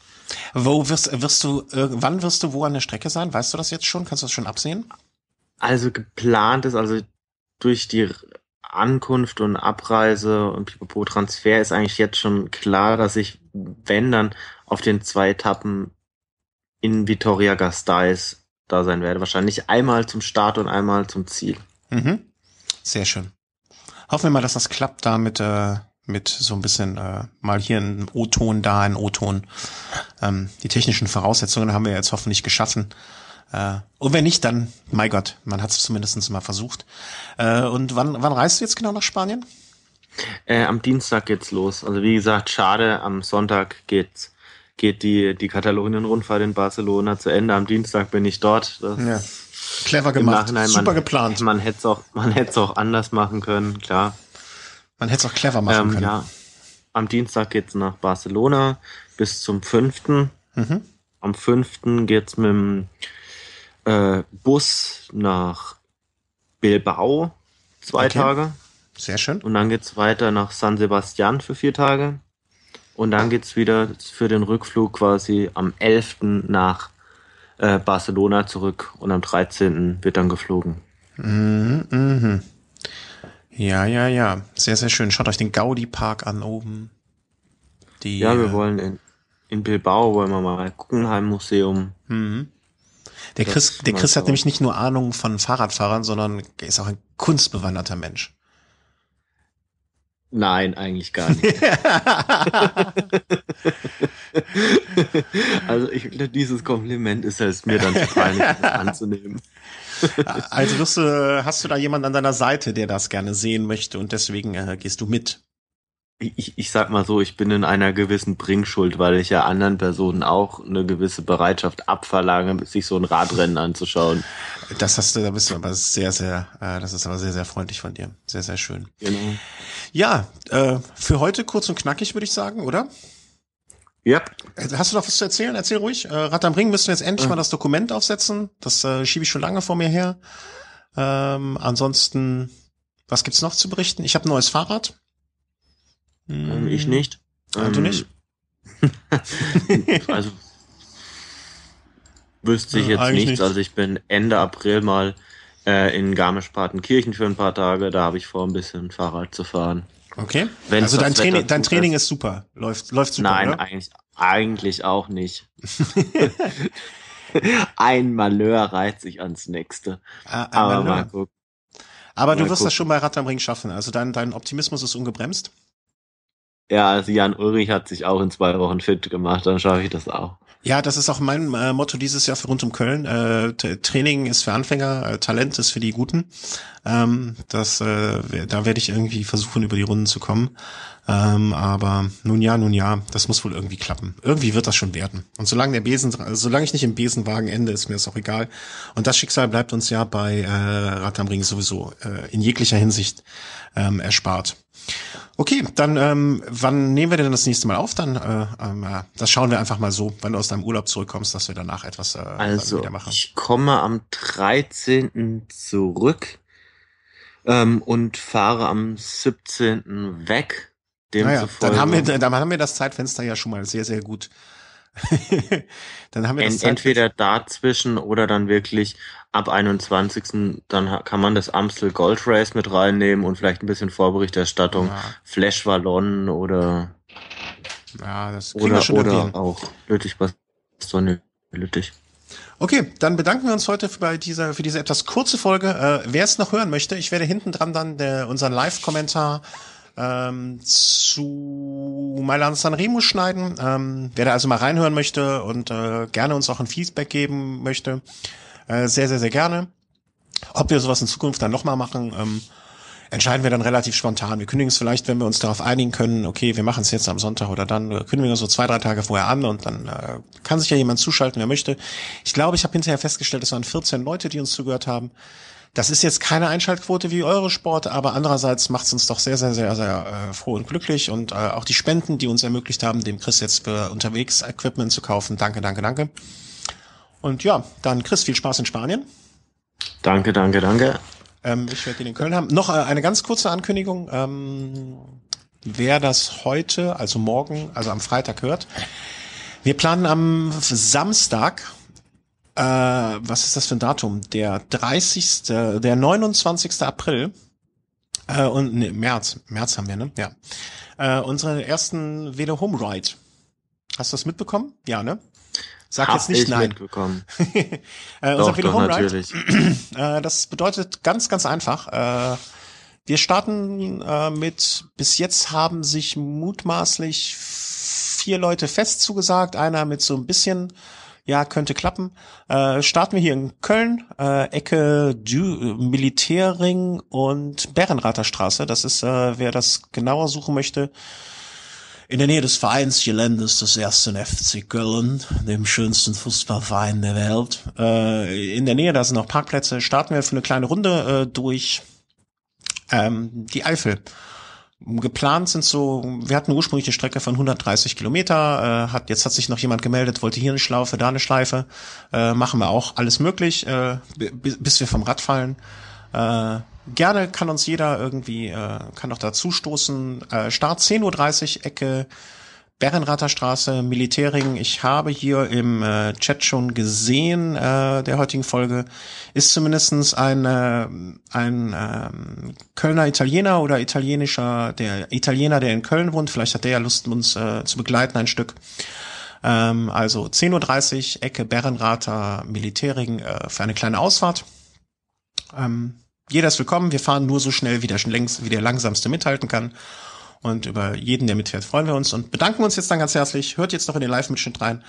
Wo wirst, wirst du, wann wirst du wo an der Strecke sein? Weißt du das jetzt schon? Kannst du das schon absehen? Also geplant ist, also durch die Ankunft und Abreise und Pipapo Transfer ist eigentlich jetzt schon klar, dass ich, wenn dann, auf den zwei Etappen in Vitoria Gasteiz da sein werde. Wahrscheinlich einmal zum Start und einmal zum Ziel. Mhm. Sehr schön. Hoffen wir mal, dass das klappt da mit, äh, mit so ein bisschen äh, mal hier ein O-Ton, da ein O-Ton. Ähm, die technischen Voraussetzungen haben wir jetzt hoffentlich geschaffen. Äh, und wenn nicht, dann, mein Gott, man hat es zumindest mal versucht. Äh, und wann, wann reist du jetzt genau nach Spanien? Äh, am Dienstag geht's los. Also wie gesagt, schade, am Sonntag geht's geht die, die Katalonien-Rundfahrt in Barcelona zu Ende. Am Dienstag bin ich dort. Das ja. Clever gemacht, super man, geplant. Man hätte es auch, man hätte es auch anders machen können, klar. Man hätte es auch clever machen ähm, können. Ja. Am Dienstag geht's nach Barcelona bis zum 5. Mhm. Am 5. geht's mit dem äh, Bus nach Bilbao zwei okay. Tage. Sehr schön. Und dann geht's weiter nach San Sebastian für vier Tage. Und dann geht's wieder für den Rückflug quasi am 11. nach äh, Barcelona zurück und am 13. wird dann geflogen. Mhm, mhm. Ja, ja, ja. Sehr, sehr schön. Schaut euch den Gaudi-Park an oben. Die, ja, wir äh, wollen in, in Bilbao wollen wir mal Guggenheim-Museum. Mhm. Der Chris, der Chris hat nämlich nicht nur Ahnung von Fahrradfahrern, sondern ist auch ein kunstbewanderter Mensch. Nein, eigentlich gar nicht. also ich, dieses Kompliment ist es mir dann zu peinlich anzunehmen. also wirst du, hast du da jemanden an deiner Seite, der das gerne sehen möchte und deswegen äh, gehst du mit? Ich, ich sag mal so, ich bin in einer gewissen Bringschuld, weil ich ja anderen Personen auch eine gewisse Bereitschaft abverlange, sich so ein Radrennen anzuschauen. Das hast du, da bist du aber sehr, sehr, äh, das ist aber sehr, sehr freundlich von dir. Sehr, sehr schön. Genau. Ja, äh, für heute kurz und knackig, würde ich sagen, oder? Ja. Äh, hast du noch was zu erzählen? Erzähl ruhig. Äh, Rad am Ring müssen wir jetzt endlich ja. mal das Dokument aufsetzen. Das äh, schiebe ich schon lange vor mir her. Ähm, ansonsten, was gibt's noch zu berichten? Ich habe ein neues Fahrrad. Ähm, ich nicht. Ähm, du nicht? also wüsste ich jetzt nichts. Nicht. Also ich bin Ende April mal äh, in Garmisch-Partenkirchen für ein paar Tage. Da habe ich vor, ein bisschen Fahrrad zu fahren. Okay. Wenn's also dein Training, dein Training ist super. Läuft, läuft super. Nein, oder? eigentlich, eigentlich auch nicht. ein Malheur reiht sich ans nächste. Ah, Aber Malheur. mal gucken. Aber mal du wirst gucken. das schon bei Rad am Ring schaffen. Also dein, dein Optimismus ist ungebremst. Ja, also Jan Ulrich hat sich auch in zwei Wochen fit gemacht, dann schaffe ich das auch. Ja, das ist auch mein äh, Motto dieses Jahr für rund um Köln. Äh, Training ist für Anfänger, äh, Talent ist für die Guten. Ähm, das, äh, da werde ich irgendwie versuchen, über die Runden zu kommen. Ähm, aber nun ja, nun ja, das muss wohl irgendwie klappen. Irgendwie wird das schon werden. Und solange der Besen, solange ich nicht im Besenwagen ende, ist mir das auch egal. Und das Schicksal bleibt uns ja bei äh, Rad am Ring sowieso äh, in jeglicher Hinsicht ähm, erspart. Okay, dann ähm, wann nehmen wir denn das nächste Mal auf? Dann äh, ähm, das schauen wir einfach mal so, wenn du aus deinem Urlaub zurückkommst, dass wir danach etwas äh, also, wieder machen. Ich komme am 13. zurück ähm, und fahre am 17. weg. Naja, dann haben wir dann haben wir das Zeitfenster ja schon mal sehr sehr gut dann haben wir das Entweder dazwischen oder dann wirklich ab 21. Dann kann man das Amstel Gold Race mit reinnehmen und vielleicht ein bisschen Vorberichterstattung. Ja. Flash Wallon oder ja, das oder, oder auch Lüttich Bastogne Lüttich. Okay, dann bedanken wir uns heute für, bei dieser, für diese etwas kurze Folge. Äh, wer es noch hören möchte, ich werde hinten dran dann der, unseren Live-Kommentar ähm, zu Mailand Sanremo schneiden. Ähm, wer da also mal reinhören möchte und äh, gerne uns auch ein Feedback geben möchte, äh, sehr, sehr, sehr gerne. Ob wir sowas in Zukunft dann nochmal machen, ähm, entscheiden wir dann relativ spontan. Wir kündigen es vielleicht, wenn wir uns darauf einigen können, okay, wir machen es jetzt am Sonntag oder dann, kündigen wir so zwei, drei Tage vorher an und dann äh, kann sich ja jemand zuschalten, wer möchte. Ich glaube, ich habe hinterher festgestellt, es waren 14 Leute, die uns zugehört haben. Das ist jetzt keine Einschaltquote wie eure Sport, aber andererseits macht es uns doch sehr, sehr, sehr, sehr äh, froh und glücklich und äh, auch die Spenden, die uns ermöglicht haben, dem Chris jetzt für unterwegs Equipment zu kaufen. Danke, danke, danke. Und ja, dann Chris, viel Spaß in Spanien. Danke, danke, danke. Ähm, ich werde den in Köln haben. Noch äh, eine ganz kurze Ankündigung. Ähm, wer das heute, also morgen, also am Freitag hört, Wir planen am Samstag, äh, was ist das für ein Datum? Der 30., der 29. April äh, und nee, März, März haben wir, ne? Ja. Äh, unsere ersten Velo Home Ride. Hast du das mitbekommen? Ja, ne? Sag Hab jetzt nicht ich nein. mitbekommen. äh, Doch, unser Velo doch, Home natürlich. Äh, das bedeutet ganz, ganz einfach. Äh, wir starten äh, mit, bis jetzt haben sich mutmaßlich vier Leute fest zugesagt, einer mit so ein bisschen, ja, könnte klappen. Äh, starten wir hier in Köln, äh, Ecke du Militärring und Bärenrather Straße. Das ist, äh, wer das genauer suchen möchte, in der Nähe des Vereinsgeländes des ersten FC Köln, dem schönsten Fußballverein der Welt. Äh, in der Nähe, da sind noch Parkplätze, starten wir für eine kleine Runde äh, durch ähm, die Eifel. Geplant sind so, wir hatten ursprünglich eine Strecke von 130 Kilometer, äh, hat, jetzt hat sich noch jemand gemeldet, wollte hier eine Schlaufe, da eine Schleife, äh, machen wir auch alles möglich, äh, bis, bis wir vom Rad fallen. Äh, gerne kann uns jeder irgendwie, äh, kann doch dazu stoßen. Äh, Start 10.30 Uhr, Ecke Bärenrather Straße, Militärring. Ich habe hier im äh, Chat schon gesehen, äh, der heutigen Folge, ist zumindestens ein, äh, ein ähm, Kölner Italiener oder italienischer, der Italiener, der in Köln wohnt. Vielleicht hat der ja Lust, uns äh, zu begleiten ein Stück. Ähm, also 10.30 Uhr, Ecke Bärenrather, Militärring äh, für eine kleine Ausfahrt. Ähm, jeder ist willkommen. Wir fahren nur so schnell, wie der, längst, wie der langsamste mithalten kann. Und über jeden, der mitfährt, freuen wir uns und bedanken uns jetzt dann ganz herzlich. Hört jetzt noch in den Live-Mitschnitt rein.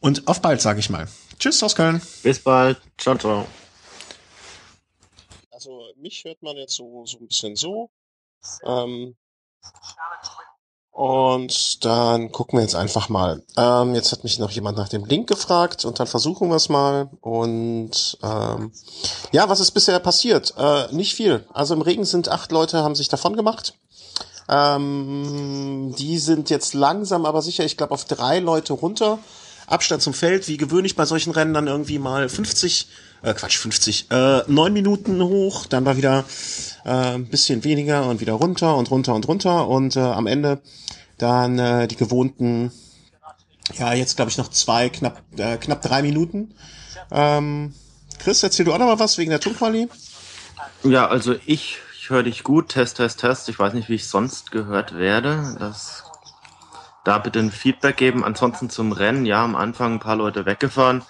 Und auf bald, sage ich mal. Tschüss aus Köln. Bis bald. Ciao, ciao. Also mich hört man jetzt so, so ein bisschen so. Ähm, und dann gucken wir jetzt einfach mal. Ähm, jetzt hat mich noch jemand nach dem Link gefragt und dann versuchen wir es mal. Und ähm, ja, was ist bisher passiert? Äh, nicht viel. Also im Regen sind acht Leute, haben sich davon gemacht. Ähm, die sind jetzt langsam, aber sicher, ich glaube, auf drei Leute runter. Abstand zum Feld, wie gewöhnlich bei solchen Rennen dann irgendwie mal 50, äh, Quatsch, 50, äh, neun Minuten hoch, dann war wieder äh, ein bisschen weniger und wieder runter und runter und runter und äh, am Ende dann äh, die gewohnten, ja, jetzt glaube ich noch zwei, knapp, äh, knapp drei Minuten. Ähm, Chris, erzähl du auch noch mal was wegen der Tonquali? Ja, also ich, ich höre dich gut. Test, Test, Test. Ich weiß nicht, wie ich sonst gehört werde. Das, da bitte ein Feedback geben. Ansonsten zum Rennen. Ja, am Anfang ein paar Leute weggefahren.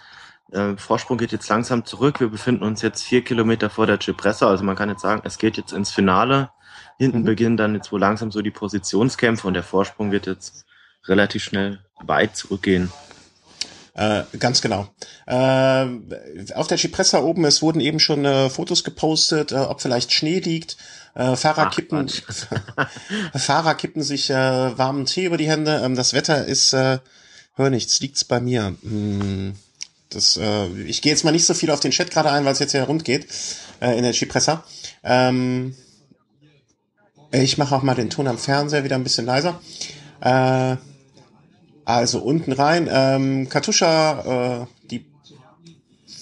Äh, Vorsprung geht jetzt langsam zurück. Wir befinden uns jetzt vier Kilometer vor der Cipressa. Also man kann jetzt sagen, es geht jetzt ins Finale. Hinten Mhm. beginnen dann jetzt wohl langsam so die Positionskämpfe und der Vorsprung wird jetzt relativ schnell weit zurückgehen. Äh, ganz genau. Äh, auf der Cipressa oben, es wurden eben schon äh, Fotos gepostet, äh, ob vielleicht Schnee liegt. Äh, Fahrer Ach, kippen. Fahrer kippen sich äh, warmen Tee über die Hände. Ähm, das Wetter ist, hör nichts, liegt's bei mir. Hm, das, äh, ich gehe jetzt mal nicht so viel auf den Chat gerade ein, weil es jetzt ja rund geht äh, in der Cipressa. Ähm, ich mache auch mal den Ton am Fernseher wieder ein bisschen leiser. Äh, also unten rein. Ähm, Katusha, äh, die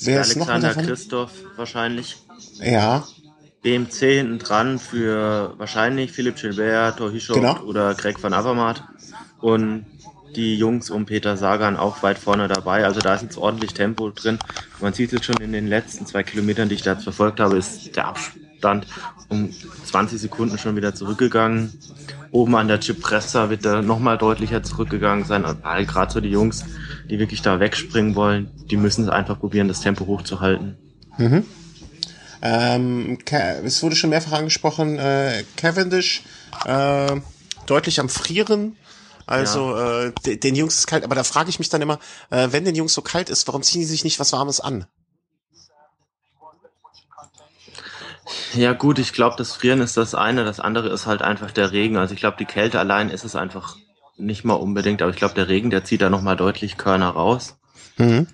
wer ist noch Alexander? Christoph wahrscheinlich. Ja, BMC hinten dran für wahrscheinlich Philipp Gilbert, Thor Hischow Genau. oder Greg van Avermaet. Und die Jungs um Peter Sagan auch weit vorne dabei. Also da ist jetzt ordentlich Tempo drin. Man sieht jetzt schon in den letzten zwei Kilometern, die ich da jetzt verfolgt habe, ist der Abstand um 20 Sekunden schon wieder zurückgegangen. Oben an der Cipressa wird er nochmal deutlicher zurückgegangen sein. Weil gerade so die Jungs, die wirklich da wegspringen wollen, die müssen es einfach probieren, das Tempo hochzuhalten. Mhm. Ähm, es wurde schon mehrfach angesprochen, äh, Cavendish äh, deutlich am Frieren. Also äh, de- den Jungs ist kalt, aber da frage ich mich dann immer, äh, wenn den Jungs so kalt ist, warum ziehen die sich nicht was Warmes an? Ja gut, ich glaube, das Frieren ist das eine, das andere ist halt einfach der Regen. Also ich glaube, die Kälte allein ist es einfach nicht mal unbedingt, aber ich glaube, der Regen, der zieht da nochmal deutlich Körner raus. Mhm.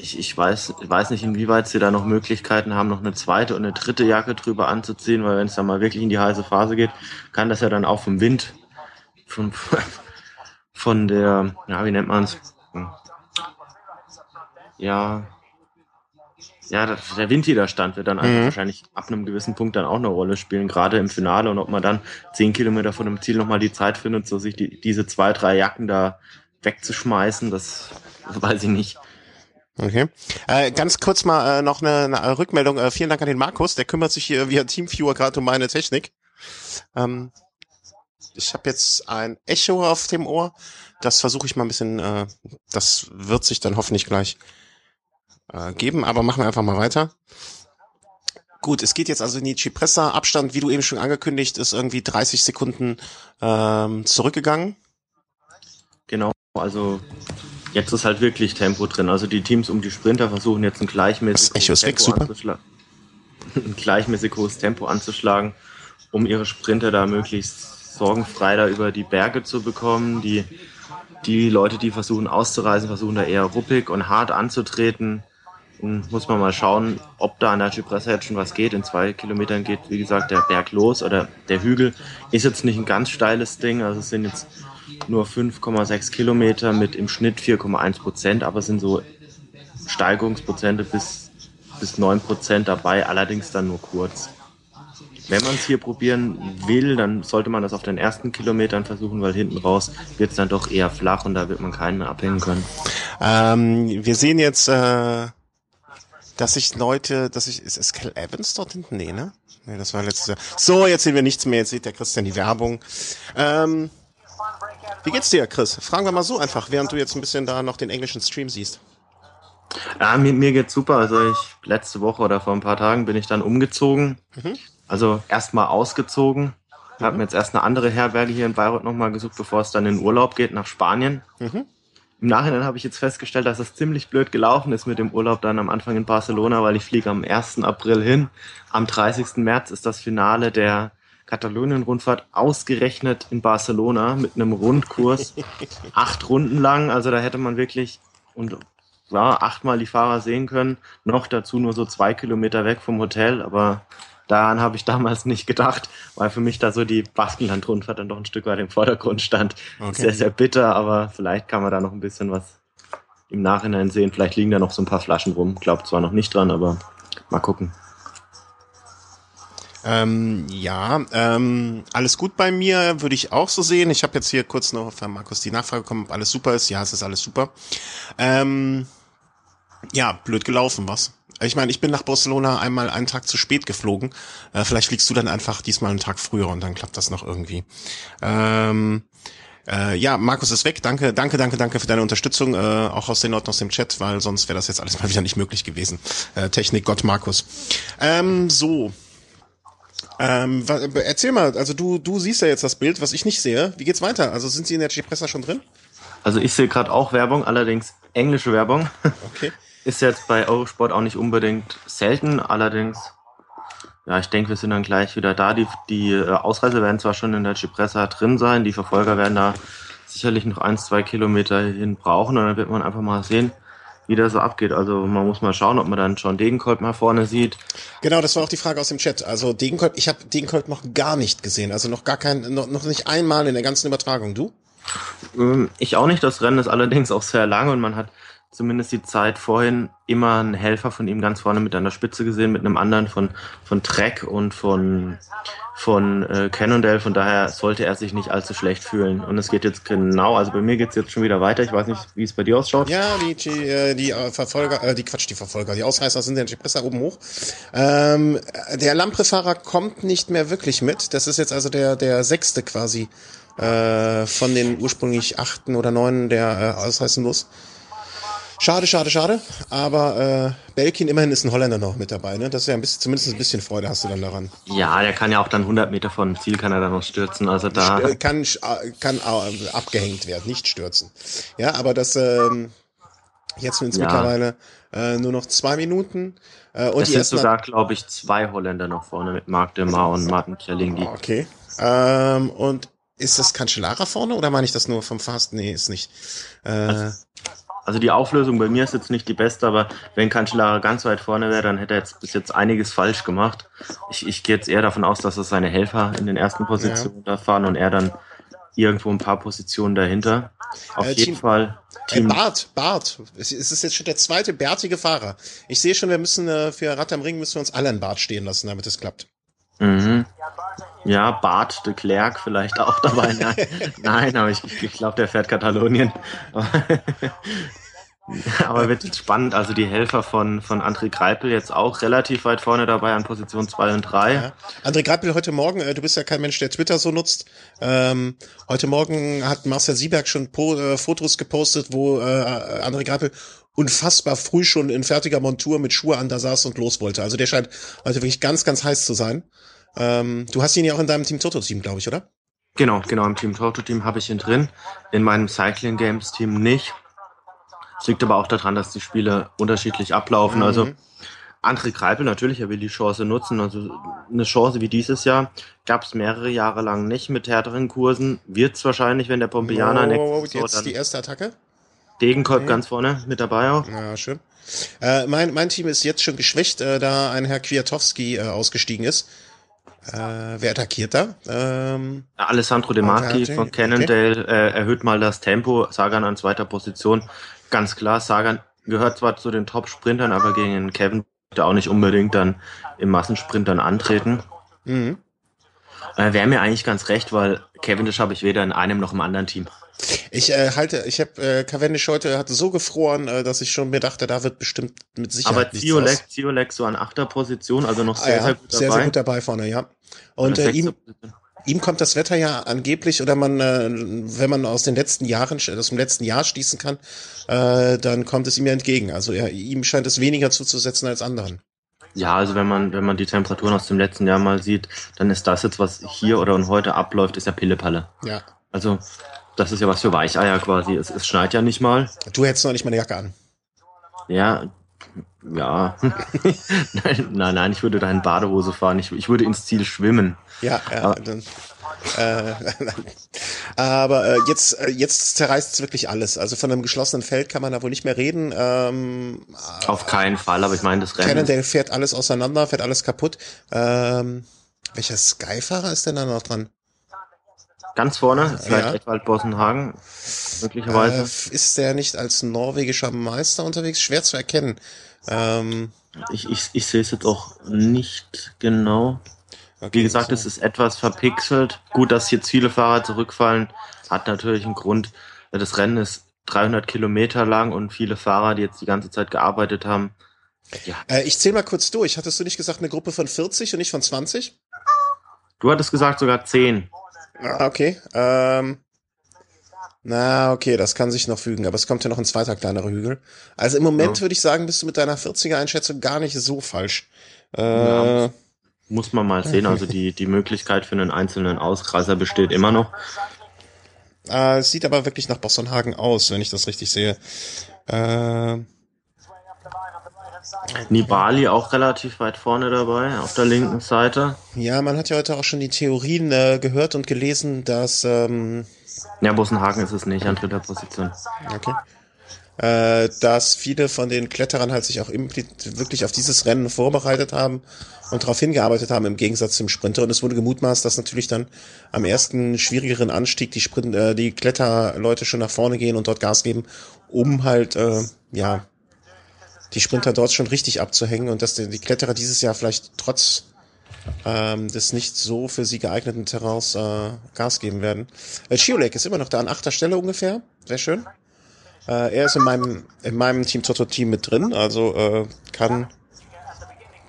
Ich, ich weiß, ich weiß nicht, inwieweit sie da noch Möglichkeiten haben, noch eine zweite und eine dritte Jacke drüber anzuziehen, weil wenn es dann mal wirklich in die heiße Phase geht, kann das ja dann auch vom Wind, von, von der, ja, wie nennt man es? Ja, ja, der Windwiderstand wird dann mhm. wahrscheinlich ab einem gewissen Punkt dann auch eine Rolle spielen, gerade im Finale und ob man dann zehn Kilometer von dem Ziel nochmal die Zeit findet, so sich die, diese zwei, drei Jacken da wegzuschmeißen, das, das weiß ich nicht. Okay. Äh, ganz kurz mal äh, noch eine, eine Rückmeldung. Äh, vielen Dank an den Markus, der kümmert sich hier via Teamviewer gerade um meine Technik. Ähm, ich habe jetzt ein Echo auf dem Ohr. Das versuche ich mal ein bisschen, äh, das wird sich dann hoffentlich gleich äh, geben, aber machen wir einfach mal weiter. Gut, es geht jetzt also in die Cipressa. Abstand, wie du eben schon angekündigt, ist irgendwie 30 Sekunden ähm, zurückgegangen. Genau, also jetzt ist halt wirklich Tempo drin. Also die Teams um die Sprinter versuchen jetzt ein gleichmäßig hohes Tempo anzuschlagen. Ein gleichmäßig hohes Tempo anzuschlagen, um ihre Sprinter da möglichst sorgenfrei da über die Berge zu bekommen. Die, die Leute, die versuchen auszureisen, versuchen da eher ruppig und hart anzutreten muss man mal schauen, ob da an der Cipressa jetzt schon was geht. In zwei Kilometern geht, wie gesagt, der Berg los oder der Hügel. Ist jetzt nicht ein ganz steiles Ding, also es sind jetzt nur 5,6 Kilometer mit im Schnitt 4,1 Prozent, aber es sind so Steigerungsprozente bis, bis 9 Prozent dabei, allerdings dann nur kurz. Wenn man es hier probieren will, dann sollte man das auf den ersten Kilometern versuchen, weil hinten raus wird es dann doch eher flach und da wird man keinen abhängen können. Ähm, wir sehen jetzt äh, dass sich Leute, dass ich, ist es Cal Evans dort hinten? Nee, ne? Nee, das war letztes Jahr. So, jetzt sehen wir nichts mehr, jetzt sieht der Christian die Werbung. Ähm, wie geht's dir, Chris? Fragen wir mal so einfach, während du jetzt ein bisschen da noch den englischen Stream siehst. Ja, mir, mir geht's super. Also ich, letzte Woche oder vor ein paar Tagen bin ich dann umgezogen. Mhm. Also erstmal ausgezogen. Mhm. Hab mir jetzt erst eine andere Herberge hier in Bayreuth nochmal gesucht, bevor es dann in Urlaub geht nach Spanien. Mhm. Im Nachhinein habe ich jetzt festgestellt, dass es ziemlich blöd gelaufen ist mit dem Urlaub dann am Anfang in Barcelona, weil ich fliege am 1. April hin. Am 30. März ist das Finale der Katalonien-Rundfahrt ausgerechnet in Barcelona mit einem Rundkurs acht Runden lang. Also da hätte man wirklich und ja, achtmal die Fahrer sehen können. Noch dazu nur so zwei Kilometer weg vom Hotel, aber Daran habe ich damals nicht gedacht, weil für mich da so die Baskenland-Rundfahrt dann doch ein Stück weit im Vordergrund stand. Okay. Sehr, sehr bitter, aber vielleicht kann man da noch ein bisschen was im Nachhinein sehen. Vielleicht liegen da noch so ein paar Flaschen rum. Glaubt zwar noch nicht dran, aber mal gucken. Ähm, ja, ähm, alles gut bei mir, würde ich auch so sehen. Ich habe jetzt hier kurz noch von Markus die Nachfrage bekommen, ob alles super ist. Ja, es ist alles super. Ähm, ja, blöd gelaufen, was? Ich meine, ich bin nach Barcelona einmal einen Tag zu spät geflogen. Äh, vielleicht fliegst du dann einfach diesmal einen Tag früher und dann klappt das noch irgendwie. Ähm, äh, ja, Markus ist weg. Danke, danke, danke, danke für deine Unterstützung, äh, auch aus den Leuten aus dem Chat, weil sonst wäre das jetzt alles mal wieder nicht möglich gewesen. Äh, Technik Gott Markus. Ähm, so. Ähm, erzähl mal, also du, du siehst ja jetzt das Bild, was ich nicht sehe. Wie geht's weiter? Also sind Sie in der G-Presser schon drin? Also ich sehe gerade auch Werbung, allerdings englische Werbung. Okay. Ist jetzt bei Eurosport auch nicht unbedingt selten, allerdings, ja, ich denke, wir sind dann gleich wieder da. Die, die äh, Ausreise werden zwar schon in der Cipressa drin sein, die Verfolger werden da sicherlich noch ein, zwei Kilometer hin brauchen und dann wird man einfach mal sehen, wie das so abgeht. Also man muss mal schauen, ob man dann schon Degenkolb mal vorne sieht. Genau, das war auch die Frage aus dem Chat. Also Degenkolb, ich habe Degenkolb noch gar nicht gesehen, also noch gar kein, noch, noch nicht einmal in der ganzen Übertragung. Du? Ähm, ich auch nicht. Das Rennen ist allerdings auch sehr lang und man hat zumindest die Zeit vorhin immer einen Helfer von ihm ganz vorne mit an der Spitze gesehen, mit einem anderen von, von Trek und von, von äh, Cannondale. Von daher sollte er sich nicht allzu schlecht fühlen. Und es geht jetzt genau, also bei mir geht's jetzt schon wieder weiter. Ich weiß nicht, wie es bei dir ausschaut. Ja, die, die, äh, die äh, Verfolger, äh, die Quatsch, die Verfolger, die Ausreißer sind ja die Presser oben hoch. Ähm, der Lampre-Fahrer kommt nicht mehr wirklich mit. Das ist jetzt also der, der sechste quasi äh, von den ursprünglich achten oder neun, der äh, ausreißen muss. Schade, schade, schade. Aber äh, Belkin immerhin ist ein Holländer noch mit dabei. Ne? Das ist ja ein bisschen, zumindest ein bisschen Freude hast du dann daran. Ja, der kann ja auch dann 100 Meter von Ziel kann er dann noch stürzen. Also da kann kann abgehängt werden, nicht stürzen. Ja, aber das ähm, jetzt sind es ja. mittlerweile äh, nur noch zwei Minuten. Äh, und es sind sogar, glaube ich, zwei Holländer noch vorne mit Marc de Mar und Martin Kjellingi. Okay. Ähm, und ist das Cancellara vorne oder meine ich das nur vom Fast? Nee, ist nicht. Äh, also, also die Auflösung bei mir ist jetzt nicht die beste, aber wenn Cancellara ganz weit vorne wäre, dann hätte er jetzt bis jetzt einiges falsch gemacht. Ich, ich gehe jetzt eher davon aus, dass es seine Helfer in den ersten Positionen ja. da fahren und er dann irgendwo ein paar Positionen dahinter. Auf Äh, jeden Team- Fall Äh, Team. Bart, Bart. Es es ist jetzt schon der zweite bärtige Fahrer. Ich sehe schon, wir müssen äh, für Rad am Ring müssen wir uns alle einen Bart stehen lassen, damit es klappt. Mhm. Ja, Bart de Klerk vielleicht auch dabei. Nein, Nein aber ich, ich glaube, der fährt Katalonien. aber wird spannend. Also die Helfer von, von André Greipel jetzt auch relativ weit vorne dabei an Position 2 und 3. Ja. André Greipel heute Morgen, äh, du bist ja kein Mensch, der Twitter so nutzt. Ähm, heute Morgen hat Marcel Sieberg schon po, äh, Fotos gepostet, wo äh, André Greipel unfassbar früh schon in fertiger Montur mit Schuhe an da saß und los wollte. Also der scheint heute wirklich ganz, ganz heiß zu sein. Ähm, du hast ihn ja auch in deinem Team Toto-Team, glaube ich, oder? Genau, genau. Im Team Toto Team habe ich ihn drin. In meinem Cycling Games Team nicht. Es liegt aber auch daran, dass die Spiele unterschiedlich ablaufen. Also Mhm. André Kreipel natürlich, er will die Chance nutzen. Also eine Chance wie dieses Jahr gab es mehrere Jahre lang nicht mit härteren Kursen. Wird es wahrscheinlich, wenn der Pompeianer Oh, nächstes Jahr jetzt die erste Attacke. Degenkolb Okay. ganz vorne mit dabei auch. Ja, schön. Äh, mein, mein Team ist jetzt schon geschwächt, äh, da ein Herr Kwiatowski äh, ausgestiegen ist. Äh, wer attackiert da? Ähm, Alessandro De Marchi Okay, von Cannondale äh, erhöht mal das Tempo. Sagan an zweiter Position. Ganz klar, Sagan gehört zwar zu den Top-Sprintern, aber gegen den Kevin er auch nicht unbedingt dann im Massensprint dann antreten. mhm. Äh, Wäre mir eigentlich ganz recht, weil Cavendish habe ich weder in einem noch im anderen Team. Ich äh, halte, ich habe äh, Cavendish heute hatte so gefroren, äh, dass ich schon mir dachte, da wird bestimmt mit Sicherheit Aber Ziolek, raus. Ziolek so an achter Position, also noch Ah, sehr, ja, sehr gut dabei. sehr, sehr gut dabei vorne, ja. Und äh, ihm, ihm kommt das Wetter ja angeblich, oder man, äh, wenn man aus den letzten Jahren, aus dem letzten Jahr schließen kann, äh, dann kommt es ihm ja entgegen. Also ja, ihm scheint es weniger zuzusetzen als anderen. Ja, also wenn man, wenn man die Temperaturen aus dem letzten Jahr mal sieht, dann ist das jetzt, was hier oder und heute abläuft, ist ja Pillepalle. Ja. Also, das ist ja was für Weicheier quasi. Es, es schneit ja nicht mal. Du hättest noch nicht mal eine Jacke an. Ja, ja. nein, nein, nein, ich würde da in Badehose fahren. Ich, ich würde ins Ziel schwimmen. Ja, ja. Aber- Dann, äh, aber äh, jetzt, äh, jetzt zerreißt es wirklich alles. Also von einem geschlossenen Feld kann man da wohl nicht mehr reden. Ähm, Auf keinen Fall, aber ich meine, das Rennen. Cannondale fährt alles auseinander, fährt alles kaputt. Ähm, welcher Sky-Fahrer ist denn da noch dran? Ganz vorne, vielleicht Ja. Edwald Bossenhagen, möglicherweise. Äh, ist der nicht als norwegischer Meister unterwegs? Schwer zu erkennen. Ähm, Ich, ich, ich sehe es jetzt auch nicht genau. okay, Wie gesagt, so. es ist etwas verpixelt. Gut, dass jetzt viele Fahrer zurückfallen, hat natürlich einen Grund. Das Rennen ist 300 Kilometer lang und viele Fahrer, die jetzt die ganze Zeit gearbeitet haben. Ja, Äh, ich zähle mal kurz durch. Hattest du nicht gesagt, eine Gruppe von 40 und nicht von 20? du hattest gesagt sogar 10. Ah, okay. Ähm, na, okay, das kann sich noch fügen, aber es kommt ja noch ein zweiter kleinerer Hügel. Also im Moment Ja. würde ich sagen, bist du mit deiner 40er-Einschätzung gar nicht so falsch. Äh, Ja. Muss man mal sehen. Also die, die Möglichkeit für einen einzelnen Auskreiser besteht immer noch. äh, es sieht aber wirklich nach Bostonhagen aus, wenn ich das richtig sehe. Äh, Nibali auch relativ weit vorne dabei, auf der linken Seite. ja, man hat ja heute auch schon die Theorien äh, gehört und gelesen, dass ähm, Ja, Bossenhagen ist es nicht an dritter Position. Okay. Äh, dass viele von den Kletterern halt sich auch wirklich auf dieses Rennen vorbereitet haben und darauf hingearbeitet haben, im Gegensatz zum Sprinter. Und es wurde gemutmaßt, dass natürlich dann am ersten schwierigeren Anstieg die Sprint, äh, die Kletterleute schon nach vorne gehen und dort Gas geben, um halt, äh, ja, die Sprinter dort schon richtig abzuhängen und dass die, die Kletterer dieses Jahr vielleicht trotz ähm, des nicht so für sie geeigneten Terrains äh, Gas geben werden. Äh, Schiolek ist immer noch da an achter Stelle ungefähr. Sehr schön. Äh, er ist in meinem, in meinem Team Toto Team mit drin, also äh, kann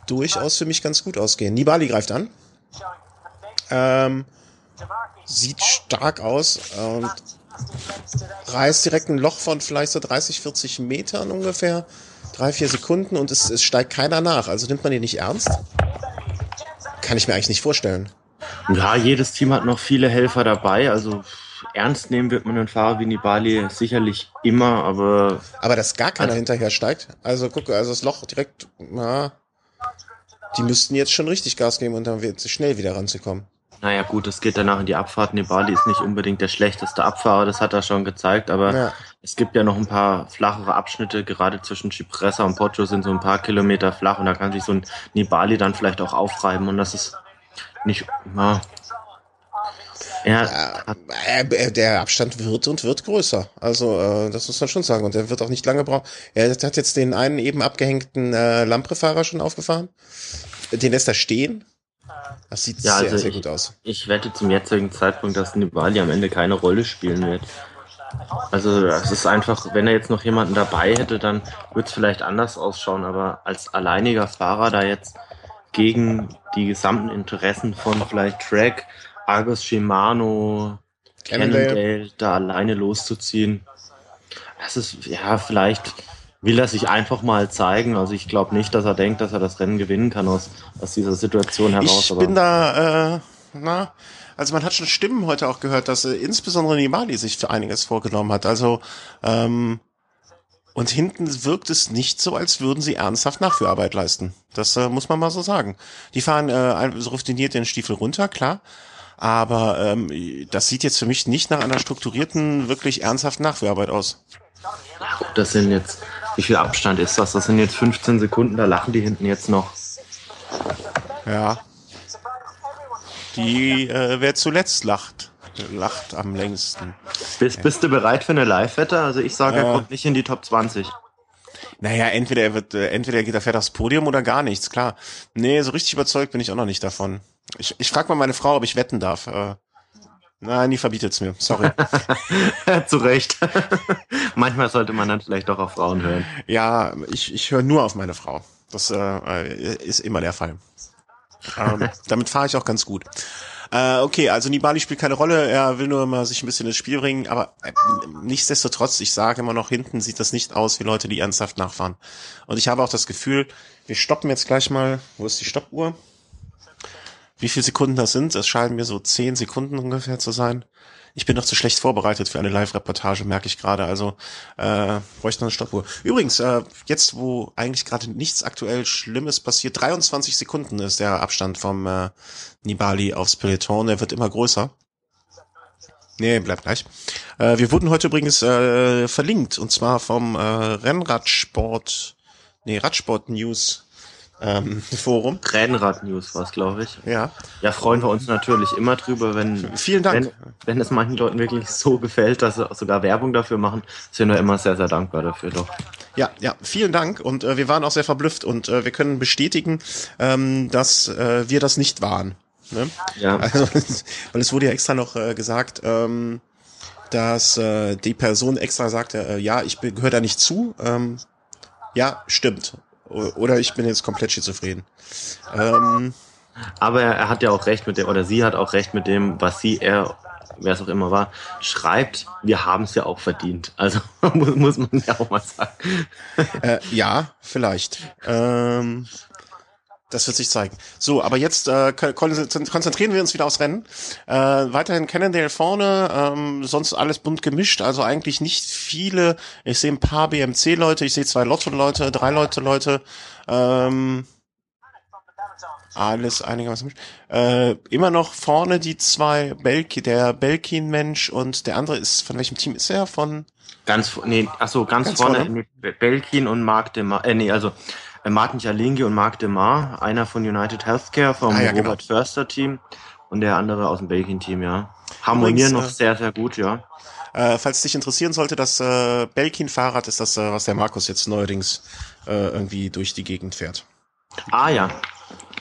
durchaus für mich ganz gut ausgehen. Nibali greift an. Ähm, sieht stark aus und reißt direkt ein Loch von vielleicht so 30, 40 Metern ungefähr. Drei, vier Sekunden und es, es steigt keiner nach. Also nimmt man ihn nicht ernst? Kann ich mir eigentlich nicht vorstellen. Ja, jedes Team hat noch viele Helfer dabei. Also ernst nehmen wird man einen Fahrer wie Nibali sicherlich immer, aber Aber dass gar keiner Also- hinterher steigt. Also guck, also das Loch direkt, ja, die müssten jetzt schon richtig Gas geben und dann wird schnell wieder ranzukommen. Naja gut, es geht danach in die Abfahrt. Nibali ist nicht unbedingt der schlechteste Abfahrer, das hat er schon gezeigt, aber Ja. es gibt ja noch ein paar flachere Abschnitte, gerade zwischen Cipressa und Poggio sind so ein paar Kilometer flach und da kann sich so ein Nibali dann vielleicht auch aufreiben und das ist nicht, ja, Ja, äh, der Abstand wird und wird größer. Also äh, das muss man schon sagen. Und er wird auch nicht lange brauchen. Er hat jetzt den einen eben abgehängten äh, Lampre-Fahrer schon aufgefahren. Den lässt er stehen. Das sieht ja, sehr, also sehr gut aus. Ich wette zum jetzigen Zeitpunkt, dass Nibali am Ende keine Rolle spielen wird. Also es ist einfach, wenn er jetzt noch jemanden dabei hätte, dann würde es vielleicht anders ausschauen. Aber als alleiniger Fahrer da jetzt gegen die gesamten Interessen von vielleicht Track, Argos Shimano, Cannondale da alleine loszuziehen. Das ist, ja, vielleicht will er sich einfach mal zeigen. Also ich glaube nicht, dass er denkt, dass er das Rennen gewinnen kann aus, aus dieser Situation heraus. Ich bin da, äh, na, also man hat schon Stimmen heute auch gehört, dass äh, insbesondere Nibali sich für einiges vorgenommen hat. Also, ähm, und hinten wirkt es nicht so, als würden sie ernsthaft Nachführarbeit leisten. Das äh, muss man mal so sagen. Die fahren äh, so routiniert den Stiefel runter, klar. Aber ähm, das sieht jetzt für mich nicht nach einer strukturierten, wirklich ernsthaften Nachführarbeit aus. Das sind jetzt, wie viel Abstand ist das? Das sind jetzt 15 Sekunden, da lachen die hinten jetzt noch. Ja. Die, äh, wer zuletzt lacht, lacht am längsten. Bist, bist du bereit für eine Live-Wette? Also ich sage, er äh, kommt nicht in die Top 20. Naja, entweder er wird, äh, entweder geht er fährt aufs Podium oder gar nichts, klar. Nee, so richtig überzeugt bin ich auch noch nicht davon. Ich, ich frage mal meine Frau, ob ich wetten darf. Äh, nein, die verbietet's mir. Sorry. Zu Recht. Manchmal sollte man dann vielleicht doch auf Frauen hören. Ja, ich, ich höre nur auf meine Frau. Das äh, ist immer der Fall. Ähm, damit fahre ich auch ganz gut. Äh, okay, also Nibali spielt keine Rolle, er will nur mal sich ein bisschen ins Spiel bringen, aber äh, nichtsdestotrotz, ich sage immer noch, hinten sieht das nicht aus wie Leute, die ernsthaft nachfahren. Und ich habe auch das Gefühl, wir stoppen jetzt gleich mal, wo ist die Stoppuhr? Wie viele Sekunden das sind? Es scheinen mir so zehn Sekunden ungefähr zu sein. Ich bin noch zu schlecht vorbereitet für eine Live-Reportage, merke ich gerade. Also äh, bräuchte noch eine Stoppuhr. Übrigens, äh, jetzt wo eigentlich gerade nichts aktuell Schlimmes passiert, 23 Sekunden ist der Abstand vom äh, Nibali aufs Peloton. Er wird immer größer. Nee, bleibt gleich. Äh, wir wurden heute übrigens äh, verlinkt und zwar vom äh, Rennradsport, nee, Radsport News ähm, Forum. Rennrad-News war es, glaube ich. Ja. Ja, freuen wir uns natürlich immer drüber, wenn, Vielen Dank. wenn, wenn es manchen Leuten wirklich so gefällt, dass sie sogar Werbung dafür machen, sind wir immer sehr, sehr dankbar dafür doch. Ja, ja, vielen Dank und äh, wir waren auch sehr verblüfft und äh, wir können bestätigen, ähm, dass äh, wir das nicht waren. Ne? Ja. Also, weil es wurde ja extra noch äh, gesagt, ähm, dass äh, die Person extra sagte, äh, ja, ich gehöre da nicht zu. Ähm, ja, stimmt. Oder ich bin jetzt komplett schizophren. Ähm, Aber er, hat ja auch recht mit dem, oder sie hat auch recht mit dem, was sie, er, wer es auch immer war, schreibt, wir haben es ja auch verdient. Also muss, muss man ja auch mal sagen. Äh, ja, vielleicht. Ähm, das wird sich zeigen. So, aber jetzt äh, konzentrieren wir uns wieder aufs Rennen. Äh, weiterhin Cannondale vorne, ähm, sonst alles bunt gemischt, also eigentlich nicht viele. Ich sehe ein paar BMC-Leute, ich sehe zwei Lotto-Leute, drei Leute-Leute. Ähm, alles einigermaßen äh, immer noch vorne die zwei Belki, der Belkin-Mensch und der andere ist, von welchem Team ist er? Von ganz, nee, ach so, ganz, ganz vorne, vorne? Belkin und Mark de Mar, äh, nee, also Martin Jalingi und Marc Demar, einer von United Healthcare vom ah, ja, genau. Robert Förster Team und der andere aus dem Belgien Team, ja. Harmonieren Übrigens, noch äh, sehr, sehr gut, ja. Äh, falls dich interessieren sollte, das äh, Belkin-Fahrrad ist das, äh, was der Markus jetzt neuerdings äh, irgendwie durch die Gegend fährt. Ah ja.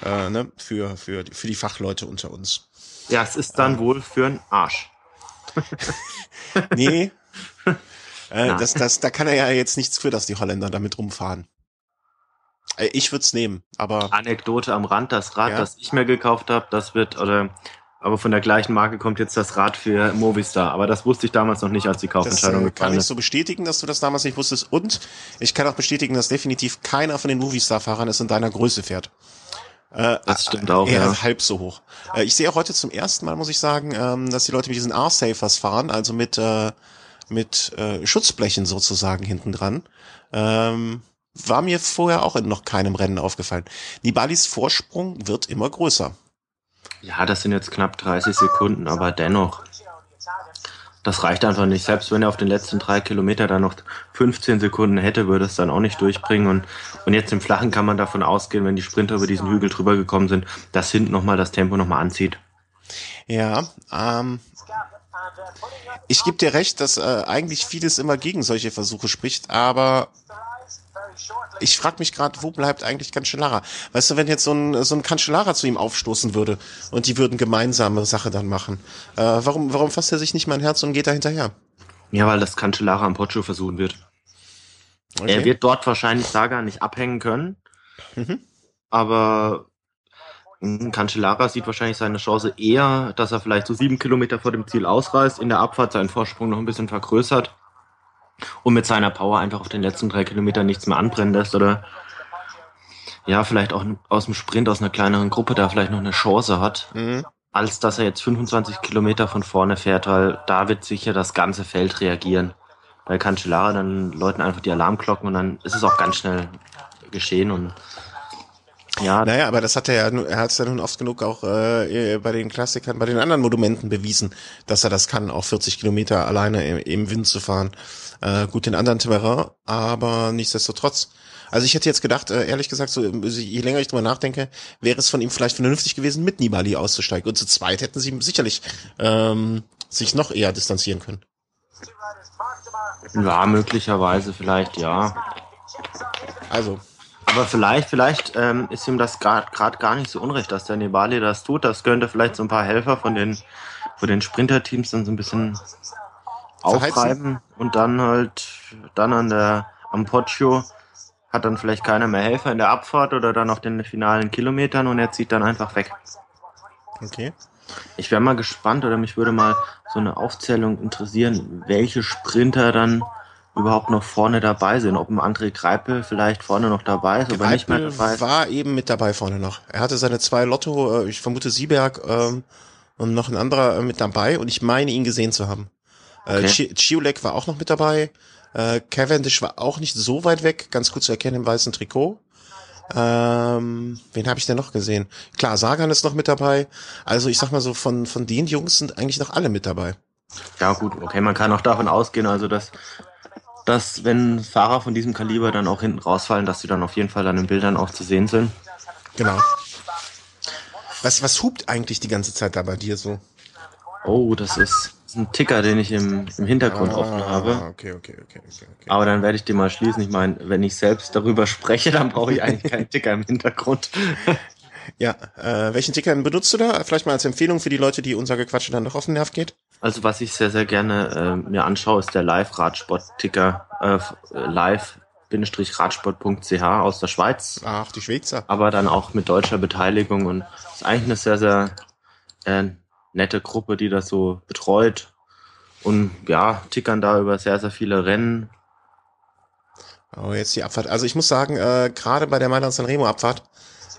Äh, ne? für, für, für die Fachleute unter uns. Ja, es ist dann ähm. wohl für einen Arsch. nee. äh, das, das, da kann er ja jetzt nichts für, dass die Holländer damit rumfahren. Äh, ich würde es nehmen, aber. Anekdote am Rand, das Rad, ja. das ich mir gekauft habe, das wird, oder aber von der gleichen Marke kommt jetzt das Rad für Movistar. Aber das wusste ich damals noch nicht, als die Kaufentscheidung das, äh, kann ich so bestätigen, dass du das damals nicht wusstest. Und ich kann auch bestätigen, dass definitiv keiner von den Movistar-Fahrern es in deiner Größe fährt. Äh, das stimmt auch, eher ja. halb so hoch. Äh, ich sehe auch heute zum ersten Mal, muss ich sagen, ähm, dass die Leute mit diesen R-Safers fahren, also mit, äh, mit äh, Schutzblechen sozusagen hinten dran. Ähm, war mir vorher auch in noch keinem Rennen aufgefallen. Nibalis Vorsprung wird immer größer. Ja, das sind jetzt knapp 30 Sekunden, aber dennoch. Das reicht einfach nicht. Selbst wenn er auf den letzten drei Kilometer dann noch 15 Sekunden hätte, würde es dann auch nicht durchbringen. Und, und jetzt im Flachen kann man davon ausgehen, wenn die Sprinter über diesen Hügel drüber gekommen sind, dass hinten nochmal das Tempo nochmal anzieht. Ja, ähm, ich gebe dir recht, dass äh, eigentlich vieles immer gegen solche Versuche spricht, aber ich frage mich gerade, wo bleibt eigentlich Cancellara? Weißt du, wenn jetzt so ein, so ein Cancellara zu ihm aufstoßen würde und die würden gemeinsame Sache dann machen, äh, warum, warum fasst er sich nicht mein Herz und geht da hinterher? Ja, weil das Cancellara am Poggio versuchen wird. Okay. Er wird dort wahrscheinlich Saga nicht abhängen können, mhm. aber Cancellara sieht wahrscheinlich seine Chance eher, dass er vielleicht so sieben Kilometer vor dem Ziel ausreißt, in der Abfahrt seinen Vorsprung noch ein bisschen vergrößert und mit seiner Power einfach auf den letzten drei Kilometern nichts mehr anbrennen lässt oder ja, vielleicht auch aus dem Sprint aus einer kleineren Gruppe da vielleicht noch eine Chance hat, mhm. als dass er jetzt 25 Kilometer von vorne fährt, weil da wird sicher das ganze Feld reagieren. Bei Cancellara dann läuten einfach die Alarmglocken und dann ist es auch ganz schnell geschehen und ja. Naja, aber das hat er ja, er hat es ja nun oft genug auch äh, bei den Klassikern, bei den anderen Monumenten bewiesen, dass er das kann, auch 40 Kilometer alleine im, im Wind zu fahren. Äh, gut in anderen Terrain, aber nichtsdestotrotz. Also ich hätte jetzt gedacht, äh, ehrlich gesagt, so je länger ich drüber nachdenke, wäre es von ihm vielleicht vernünftig gewesen, mit Nibali auszusteigen. Und zu zweit hätten sie sicherlich ähm, sich noch eher distanzieren können. Ja, möglicherweise vielleicht, ja. Also, aber vielleicht, vielleicht ähm, ist ihm das gerade gar nicht so unrecht, dass der Nibali das tut. Das könnte vielleicht so ein paar Helfer von den, von den Sprinterteams dann so ein bisschen aufreiben und dann halt dann an der am Poggio hat dann vielleicht keiner mehr Helfer in der Abfahrt oder dann auf den finalen Kilometern und er zieht dann einfach weg. Okay. Ich wäre mal gespannt oder mich würde mal so eine Aufzählung interessieren, welche Sprinter dann überhaupt noch vorne dabei sind. Ob ein André Greipel vielleicht vorne noch dabei ist, aber nicht mehr dabei ist. war eben mit dabei vorne noch. Er hatte seine zwei Lotto, äh, ich vermute Sieberg ähm, und noch ein anderer äh, mit dabei und ich meine ihn gesehen zu haben. Äh, okay. Chiulek war auch noch mit dabei. Äh, Cavendish war auch nicht so weit weg, ganz gut zu erkennen im weißen Trikot. Ähm, wen habe ich denn noch gesehen? Klar, Sagan ist noch mit dabei. Also ich sag mal so, von, von den Jungs sind eigentlich noch alle mit dabei. Ja gut, okay, man kann auch davon ausgehen, also dass dass wenn Fahrer von diesem Kaliber dann auch hinten rausfallen, dass sie dann auf jeden Fall an den Bildern auch zu sehen sind. Genau. Was, was hupt eigentlich die ganze Zeit da bei dir so? Oh, das ist, das ist ein Ticker, den ich im, im Hintergrund ah, offen habe. Okay, okay, okay, okay, okay. Aber dann werde ich den mal schließen. Ich meine, wenn ich selbst darüber spreche, dann brauche ich eigentlich keinen Ticker im Hintergrund. Ja, äh, welchen Ticker benutzt du da? Vielleicht mal als Empfehlung für die Leute, die unser Gequatsche dann doch auf den Nerv geht. Also was ich sehr, sehr gerne äh, mir anschaue, ist der Live-Radsport-Ticker, äh, live-radsport.ch aus der Schweiz. Ach, die Schweizer. Aber dann auch mit deutscher Beteiligung und ist eigentlich eine sehr, sehr äh, nette Gruppe, die das so betreut. Und ja, tickern da über sehr, sehr viele Rennen. Oh, jetzt die Abfahrt. Also ich muss sagen, äh, gerade bei der Mailand Sanremo Abfahrt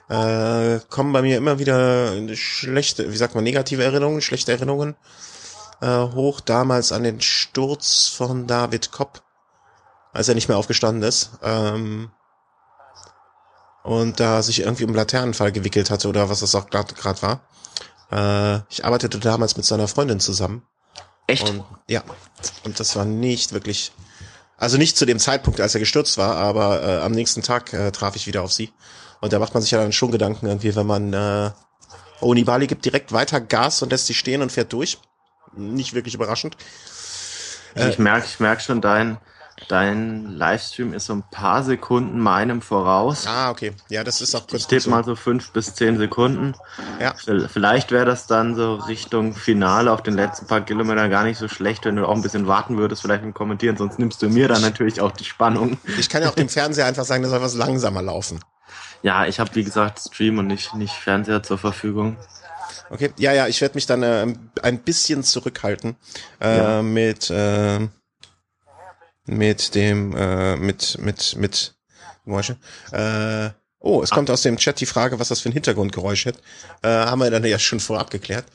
äh, kommen bei mir immer wieder schlechte, wie sagt man, negative Erinnerungen, schlechte Erinnerungen äh, hoch damals an den Sturz von David Kopp, als er nicht mehr aufgestanden ist. Ähm, und da sich irgendwie um Laternenfall gewickelt hatte oder was das auch gerade war. Äh, ich arbeitete damals mit seiner Freundin zusammen. Echt? Und, ja. Und das war nicht wirklich, also nicht zu dem Zeitpunkt, als er gestürzt war, aber äh, am nächsten Tag äh, traf ich wieder auf sie. Und da macht man sich ja dann schon Gedanken irgendwie, wenn man, äh, oh, Nibali gibt direkt weiter Gas und lässt sich stehen und fährt durch nicht wirklich überraschend. Also ich merke, ich merke schon, dein, dein Livestream ist so ein paar Sekunden meinem voraus. Ah, okay. Ja, das ist auch kurz. Ich tippe so. mal so fünf bis zehn Sekunden. Ja. Vielleicht wäre das dann so Richtung Finale auf den letzten paar Kilometern gar nicht so schlecht, wenn du auch ein bisschen warten würdest, vielleicht im Kommentieren, sonst nimmst du mir dann natürlich auch die Spannung. Ich kann ja auch dem Fernseher einfach sagen, der soll was langsamer laufen. Ja, ich habe wie gesagt Stream und nicht, nicht Fernseher zur Verfügung. Okay, ja, ja, ich werde mich dann äh, ein bisschen zurückhalten äh, ja. mit äh, mit dem äh, mit mit mit Geräusche. Äh, oh, es kommt aus dem Chat die Frage, was das für ein Hintergrundgeräusch hat. Äh, haben wir dann ja schon vorab geklärt.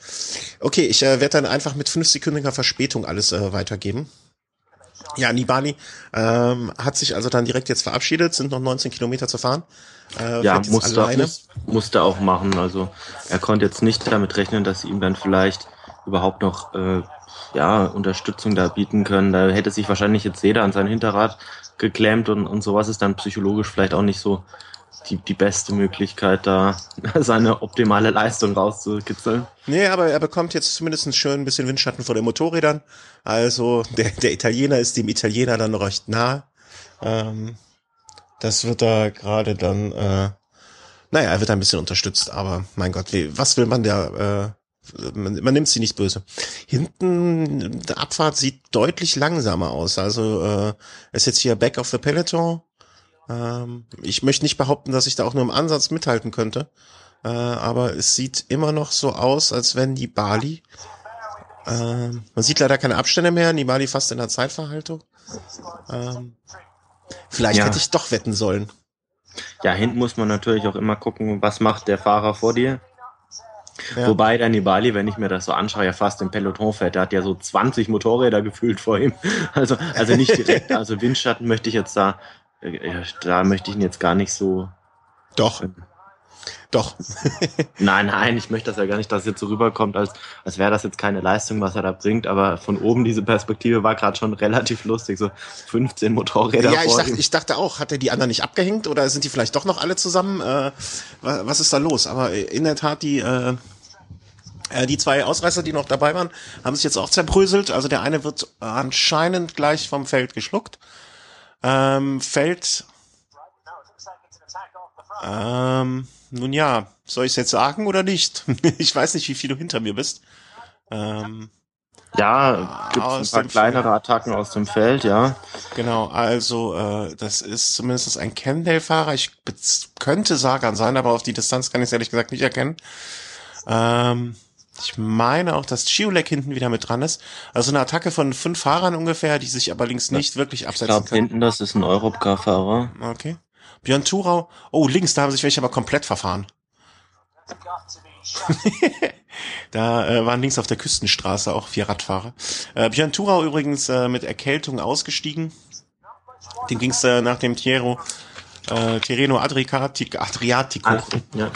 Okay, ich äh, werde dann einfach mit fünfsekündiger Verspätung alles äh, weitergeben. Ja, Nibali ähm, hat sich also dann direkt jetzt verabschiedet, sind noch 19 Kilometer zu fahren. Äh, ja, musste, muss, musste auch machen. Also er konnte jetzt nicht damit rechnen, dass sie ihm dann vielleicht überhaupt noch äh, ja, Unterstützung da bieten können. Da hätte sich wahrscheinlich jetzt jeder an sein Hinterrad geklemmt und, und sowas ist dann psychologisch vielleicht auch nicht so die, die beste Möglichkeit, da seine optimale Leistung rauszukitzeln. Nee, aber er bekommt jetzt zumindest schön ein bisschen Windschatten vor den Motorrädern. Also der, der Italiener ist dem Italiener dann recht nah. Ähm, das wird da gerade dann, äh, naja, er wird ein bisschen unterstützt, aber mein Gott, wie, was will man der, äh, man, man nimmt sie nicht böse. Hinten, der Abfahrt sieht deutlich langsamer aus. Also äh, ist jetzt hier Back of the Peloton. Ähm, ich möchte nicht behaupten, dass ich da auch nur im Ansatz mithalten könnte. Äh, aber es sieht immer noch so aus, als wenn die Bali. Ähm, man sieht leider keine Abstände mehr. Die Bali fast in der Zeitverhaltung. Ähm, vielleicht Ja. hätte ich doch wetten sollen. Ja, hinten muss man natürlich auch immer gucken, was macht der Fahrer vor dir. Ja. Wobei der Nibali, wenn ich mir das so anschaue, ja fast im Peloton fährt. Der hat ja so 20 Motorräder gefühlt vor ihm. Also, also nicht direkt. Also Windschatten möchte ich jetzt da, äh, da möchte ich ihn jetzt gar nicht so. Doch. Doch. Nein, nein, ich möchte das ja gar nicht, dass es jetzt so rüberkommt, als, als wäre das jetzt keine Leistung, was er da bringt. Aber von oben diese Perspektive war gerade schon relativ lustig. So 15 Motorräder ja, ich dachte, ich dachte auch, hat er die anderen nicht abgehängt oder sind die vielleicht doch noch alle zusammen? Äh, wa- was ist da los? Aber in der Tat, die, äh, äh, die zwei Ausreißer, die noch dabei waren, haben sich jetzt auch zerbröselt. Also der eine wird anscheinend gleich vom Feld geschluckt. Ähm, Feld. Ähm, nun ja, soll ich es jetzt sagen oder nicht? ich weiß nicht, wie viel du hinter mir bist. Ähm, Ja, gibt Aus ein paar kleinere Attacken aus dem Feld, ja. Genau, also äh, das ist zumindest ein Kendall-Fahrer. Ich könnte Sagan sein, aber auf die Distanz kann ich es ehrlich gesagt nicht erkennen. Ähm, ich meine auch, dass Chiolek hinten wieder mit dran ist. Also eine Attacke von fünf Fahrern ungefähr, die sich aber links nicht wirklich Ich absetzen glaube, können. hinten, das ist ein Europcar-Fahrer. Okay. Björn Thurau. Oh, links, da haben sich welche aber komplett verfahren. Da äh, waren links auf der Küstenstraße auch vier Radfahrer. Äh, Björn Thurau übrigens äh, mit Erkältung ausgestiegen. Dem ging's äh, nach dem Tiero, äh, Tirreno Adriatico, Adriatico. Ja.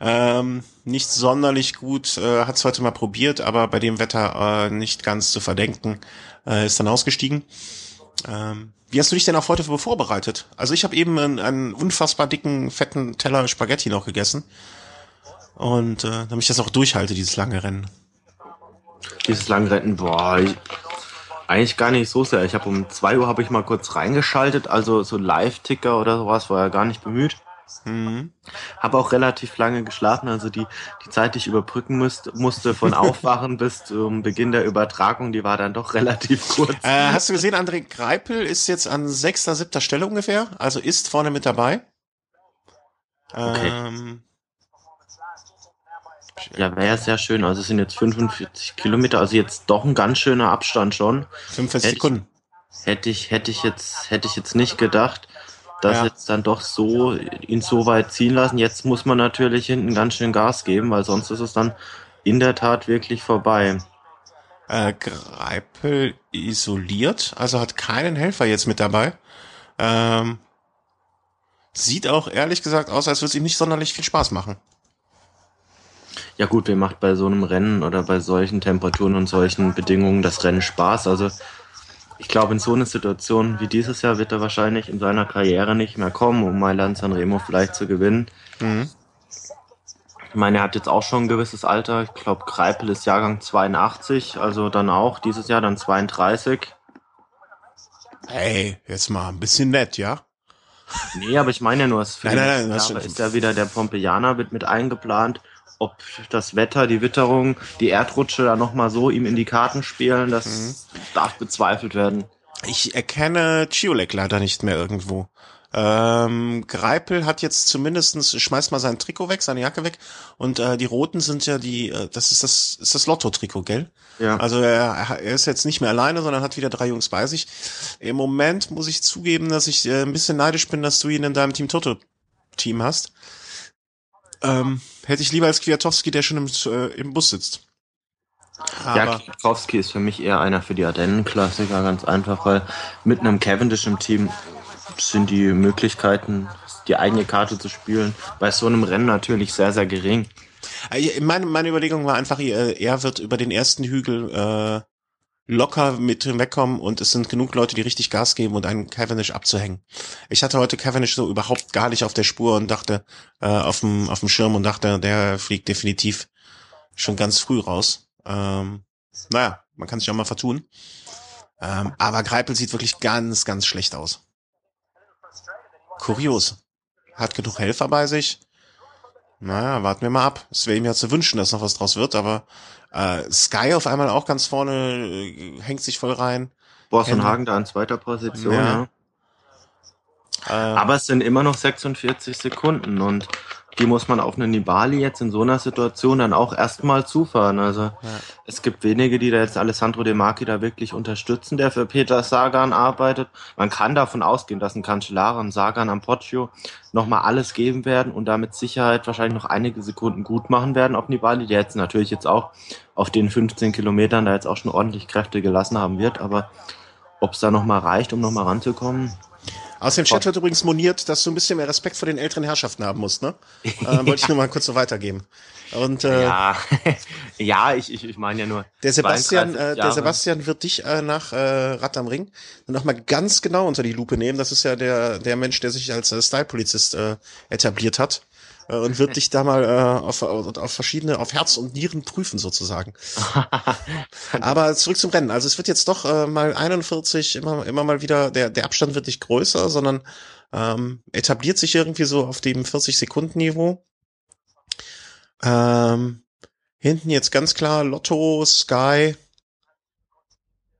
Ähm, nicht sonderlich gut, äh, hat es heute mal probiert, aber bei dem Wetter äh, nicht ganz zu verdenken, äh, ist dann ausgestiegen. Ähm, wie hast du dich denn auf heute vorbereitet? Also ich habe eben einen, einen unfassbar dicken, fetten Teller Spaghetti noch gegessen. Und äh, damit ich das auch durchhalte, dieses lange Rennen. Dieses Langrennen, boah, ich, eigentlich gar nicht so sehr. Ich habe um 2 Uhr habe ich mal kurz reingeschaltet, also so Live-Ticker oder sowas war ja gar nicht bemüht. Mhm. Habe auch relativ lange geschlafen, also die, die Zeit, die ich überbrücken müsste, musste von Aufwachen bis zum Beginn der Übertragung, die war dann doch relativ kurz. Äh, hast du gesehen, André Greipel ist jetzt an sechster, siebter Stelle ungefähr, also ist vorne mit dabei. Okay. Ähm, Ja, wäre sehr schön. Also es sind jetzt 45 Kilometer, also jetzt doch ein ganz schöner Abstand schon. 45 Hätte ich- Sekunden. Hätte ich, hätte ich jetzt, hätte ich jetzt nicht gedacht, dass Ja. jetzt dann doch so ihn so weit ziehen lassen. Jetzt muss man natürlich hinten ganz schön Gas geben, weil sonst ist es dann in der Tat wirklich vorbei. Äh, Greipel isoliert, also hat keinen Helfer jetzt mit dabei. Ähm, sieht auch ehrlich gesagt aus, als würde es ihm nicht sonderlich viel Spaß machen. Ja gut, wer macht bei so einem Rennen oder bei solchen Temperaturen und solchen Bedingungen das Rennen Spaß? Also ich glaube, in so eine Situation wie dieses Jahr wird er wahrscheinlich in seiner Karriere nicht mehr kommen, um Mailand Sanremo vielleicht zu gewinnen. Mhm. Ich meine, er hat jetzt auch schon ein gewisses Alter. Ich glaube, Greipel ist Jahrgang 82, also dann auch dieses Jahr dann 32. Hey, jetzt mal ein bisschen nett, ja? Nee, aber ich meine ja nur, es Nein, nein, nein, ist ja wieder der Pompeianer mit, mit eingeplant. Ob das Wetter, die Witterung, die Erdrutsche da nochmal so ihm in die Karten spielen, das Mhm. darf bezweifelt werden. Ich erkenne Chiolek leider nicht mehr irgendwo. Ähm, Greipel hat jetzt zumindestens schmeißt mal sein Trikot weg, seine Jacke weg. Und äh, die roten sind ja die, äh, das ist das, ist das Lotto-Trikot, gell? Ja. Also er, er ist jetzt nicht mehr alleine, sondern hat wieder drei Jungs bei sich. Im Moment muss ich zugeben, dass ich äh, ein bisschen neidisch bin, dass du ihn in deinem Team Toto Team hast. Ähm, hätte ich lieber als Kwiatowski, der schon im, äh, im Bus sitzt. ja, Aber Kwiatkowski ist für mich eher einer für die Ardennen-Klassiker, ganz einfach, weil mit einem Cavendish im Team sind die Möglichkeiten, die eigene Karte zu spielen, bei so einem Rennen natürlich sehr, sehr gering. Äh, Meine, meine Überlegung war einfach, er wird über den ersten Hügel äh, locker mit wegkommen und es sind genug Leute, die richtig Gas geben und einen Cavendish abzuhängen. Ich hatte heute Cavendish so überhaupt gar nicht auf der Spur und dachte, äh, auf dem auf dem Schirm und dachte, der fliegt definitiv schon ganz früh raus. Ähm, naja, man kann sich auch mal vertun. Ähm, aber Greipel sieht wirklich ganz, ganz schlecht aus. Kurios. Hat genug Helfer bei sich. Naja, warten wir mal ab. Es wäre ihm ja zu wünschen, dass noch was draus wird, aber äh, Sky auf einmal auch ganz vorne, äh, hängt sich voll rein. Boston Hagen da in zweiter Position, ja. ja. Äh, aber es sind immer noch 46 Sekunden und die muss man auf einen Nibali jetzt in so einer Situation dann auch erstmal zufahren. Also ja. es gibt wenige, die da jetzt Alessandro De Marchi da wirklich unterstützen, der für Peter Sagan arbeitet. Man kann davon ausgehen, dass ein Cancellara und Sagan am Poggio nochmal alles geben werden und damit Sicherheit wahrscheinlich noch einige Sekunden gut machen werden auf Nibali, der jetzt natürlich jetzt auch auf den 15 Kilometern da jetzt auch schon ordentlich Kräfte gelassen haben wird. Aber ob es da nochmal reicht, um nochmal ranzukommen, aus dem Chat wird übrigens moniert, dass du ein bisschen mehr Respekt vor den älteren Herrschaften haben musst, ne? Äh, wollte ich nur mal kurz so weitergeben. Und, äh, ja, ja, ich, ich, ich meine ja nur. Der Sebastian, äh, der Sebastian wird dich äh, nach äh, Rad am Ring nochmal ganz genau unter die Lupe nehmen. Das ist ja der, der Mensch, der sich als äh, Style-Polizist äh, etabliert hat äh, und wird dich da mal äh, auf, auf verschiedene, auf Herz und Nieren prüfen sozusagen. Aber zurück zum Rennen. Also es wird jetzt doch äh, mal 41, immer, immer mal wieder, der, der Abstand wird nicht größer, sondern ähm, etabliert sich irgendwie so auf dem 40-Sekunden-Niveau. Ähm, hinten jetzt ganz klar Lotto, Sky,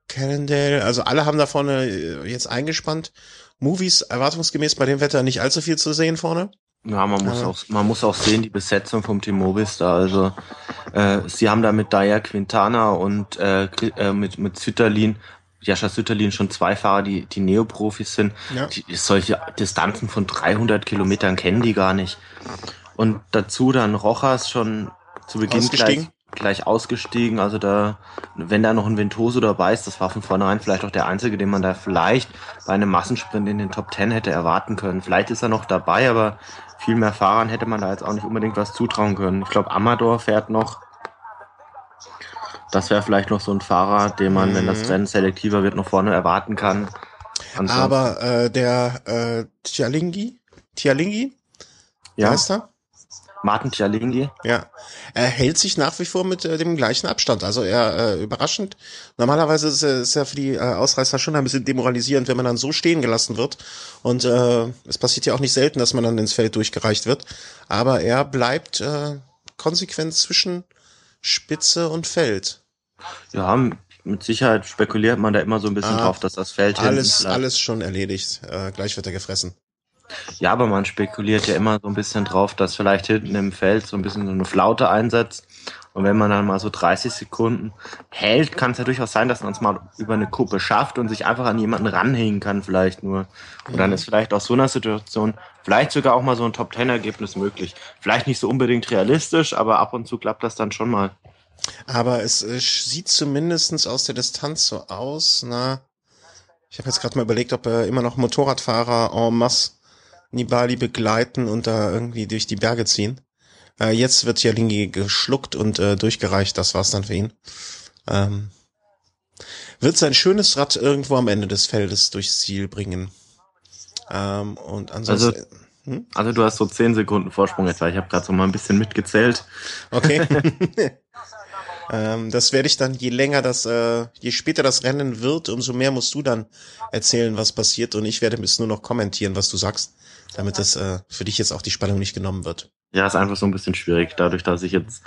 Cannondale, also alle haben da vorne äh, jetzt eingespannt. Movies erwartungsgemäß bei dem Wetter nicht allzu viel zu sehen vorne. Ja, man muss, ja. auch, man muss auch sehen, die Besetzung vom Team Movistar. Also äh, sie haben da mit Daya Quintana und äh, äh, mit, mit Sütterlin, Jascha Sütterlin schon zwei Fahrer, die, die Neoprofis sind. Ja. Die, solche Distanzen von 300 Kilometern kennen die gar nicht. Und dazu dann Rojas schon zu Beginn gleich, gleich ausgestiegen. Also da, wenn da noch ein Ventoso dabei ist, das war von vornherein vielleicht auch der einzige, den man da vielleicht bei einem Massensprint in den Top Ten hätte erwarten können. Vielleicht ist er noch dabei, aber viel mehr Fahrern hätte man da jetzt auch nicht unbedingt was zutrauen können. Ich glaube, Amador fährt noch. Das wäre vielleicht noch so ein Fahrer, den man, mhm. wenn das mhm. Rennen selektiver wird, noch vorne erwarten kann. Ansonsten Aber äh, der äh, Tialingi, Tialingi, ja. heißt er? Martin Cialinghi. Ja, er hält sich nach wie vor mit äh, dem gleichen Abstand. Also er äh, überraschend. Normalerweise ist, ist ja für die äh, Ausreißer schon ein bisschen demoralisierend, wenn man dann so stehen gelassen wird. Und äh, es passiert ja auch nicht selten, dass man dann ins Feld durchgereicht wird. Aber er bleibt äh, konsequent zwischen Spitze und Feld. Ja, mit Sicherheit spekuliert man da immer so ein bisschen ah, drauf, dass das Feld alles alles schon erledigt. Äh, gleich wird er gefressen. Ja, aber man spekuliert ja immer so ein bisschen drauf, dass vielleicht hinten im Feld so ein bisschen so eine Flaute einsetzt. Und wenn man dann mal so 30 Sekunden hält, kann es ja durchaus sein, dass man es mal über eine Kuppe schafft und sich einfach an jemanden ranhängen kann, vielleicht nur. Und dann ist vielleicht aus so einer Situation vielleicht sogar auch mal so ein Top-Ten-Ergebnis möglich. Vielleicht nicht so unbedingt realistisch, aber ab und zu klappt das dann schon mal. Aber es, es sieht zumindestens aus der Distanz so aus, na. Ich habe jetzt gerade mal überlegt, ob er immer noch Motorradfahrer en masse Nibali begleiten und da irgendwie durch die Berge ziehen. Äh, jetzt wird Jalingi geschluckt und äh, durchgereicht, das war's dann für ihn. Ähm, wird sein schönes Rad irgendwo am Ende des Feldes durchs Ziel bringen. Ähm, und ansonsten. Also, hm? also du hast so zehn Sekunden Vorsprung etwa. Ich habe gerade so mal ein bisschen mitgezählt. Okay. ähm, das werde ich dann, je länger das, äh, je später das Rennen wird, umso mehr musst du dann erzählen, was passiert. Und ich werde bis nur noch kommentieren, was du sagst damit das äh, für dich jetzt auch die Spannung nicht genommen wird. Ja, ist einfach so ein bisschen schwierig. Dadurch, dass ich jetzt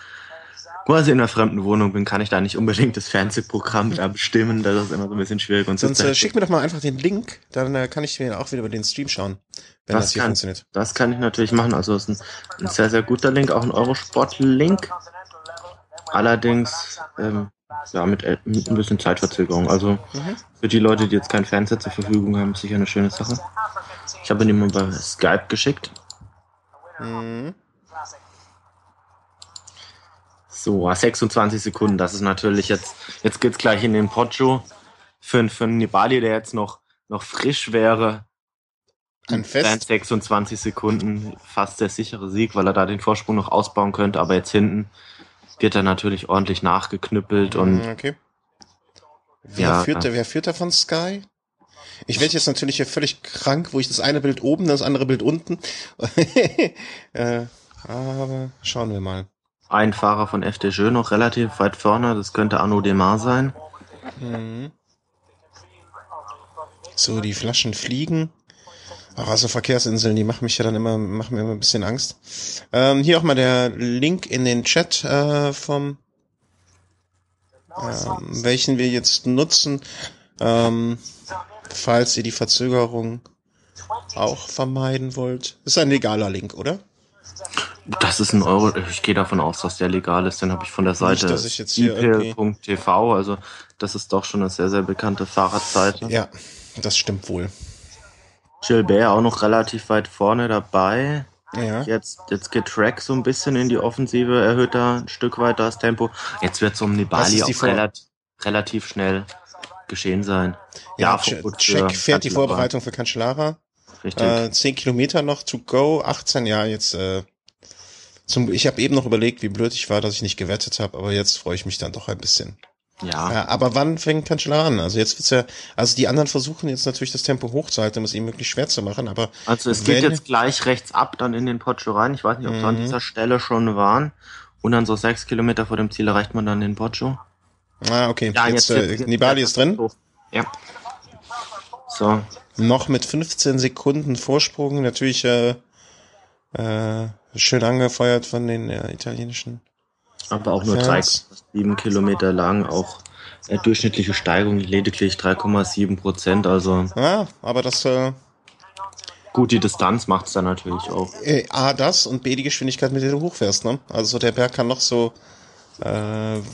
quasi in einer fremden Wohnung bin, kann ich da nicht unbedingt das Fernsehprogramm da bestimmen. Das ist immer so ein bisschen schwierig. Und Sonst äh, schick mir doch mal einfach den Link, dann äh, kann ich mir auch wieder über den Stream schauen, wenn das, das hier kann, funktioniert. Das kann ich natürlich machen. Also es ist ein, ein sehr, sehr guter Link, auch ein Eurosport-Link. Allerdings ähm, ja, mit, mit ein bisschen Zeitverzögerung. Also mhm. für die Leute, die jetzt kein Fernseher zur Verfügung haben, ist sicher eine schöne Sache. Ich habe ihn mal bei Skype geschickt. Mhm. So, 26 Sekunden, das ist natürlich jetzt, jetzt geht's gleich in den Poggio. Für, für einen Nibali, der jetzt noch, noch frisch wäre, ein Fest. 26 Sekunden fast der sichere Sieg, weil er da den Vorsprung noch ausbauen könnte, aber jetzt hinten wird er natürlich ordentlich nachgeknüppelt und mhm, okay. Wer, Ja. führt, der, wer führt da von Sky? Ich werde jetzt natürlich hier völlig krank, wo ich das eine Bild oben, das andere Bild unten. äh, aber schauen wir mal. Ein Fahrer von FDJ noch relativ weit vorne, das könnte Arnaud Demar sein. Mhm. So, die Flaschen fliegen. Ach, also Verkehrsinseln, die machen mich ja dann immer, machen mir immer ein bisschen Angst. Ähm, hier auch mal der Link in den Chat äh, vom, ähm, welchen wir jetzt nutzen, ähm, falls ihr die Verzögerung auch vermeiden wollt. Ist ein legaler Link, oder? Das ist ein Euro. Ich gehe davon aus, dass der legal ist. Den habe ich von der Seite dass ich jetzt hier irgendwie- ipl.tv. Also das ist doch schon eine sehr, sehr bekannte Fahrradseite. Ja, das stimmt wohl. Gilbert auch noch relativ weit vorne dabei. Ja. Jetzt, jetzt geht Track so ein bisschen in die Offensive, erhöht da ein Stück weiter das Tempo. Jetzt wird es um Nibali auch Vor- relativ, schnell geschehen sein. Ja, gut Check fährt die. Vorbereitung für Cancellara. Richtig. Äh, 10 Kilometer noch to go, 18 ja jetzt. Äh, zum, ich habe eben noch überlegt, wie blöd ich war, dass ich nicht gewettet habe, aber jetzt freue ich mich dann doch ein bisschen. Ja. Ja, aber wann fängt Cancellara an? Also jetzt wird's ja, also die anderen versuchen jetzt natürlich das Tempo hochzuhalten, um es ihm möglichst schwer zu machen, aber Also es geht jetzt gleich rechts ab, dann in den Poggio rein. Ich weiß nicht, ob sie an Mhm. dieser Stelle schon waren. Und dann so sechs Kilometer vor dem Ziel erreicht man dann den Poggio. ah, okay, jetzt, äh, jetzt- Nibali ist drin. Ja. So, Noch mit 15 Sekunden Vorsprung, natürlich äh, äh, schön angefeuert von den äh, italienischen. aber auch nur Fans. 3,7 Kilometer lang, auch äh, durchschnittliche Steigung lediglich 3,7 Prozent. Also Ja, aber das äh, gut, die Distanz macht's dann natürlich auch. Äh, A, das und B, die Geschwindigkeit, mit der du hochfährst, ne? Also der Berg kann noch so äh,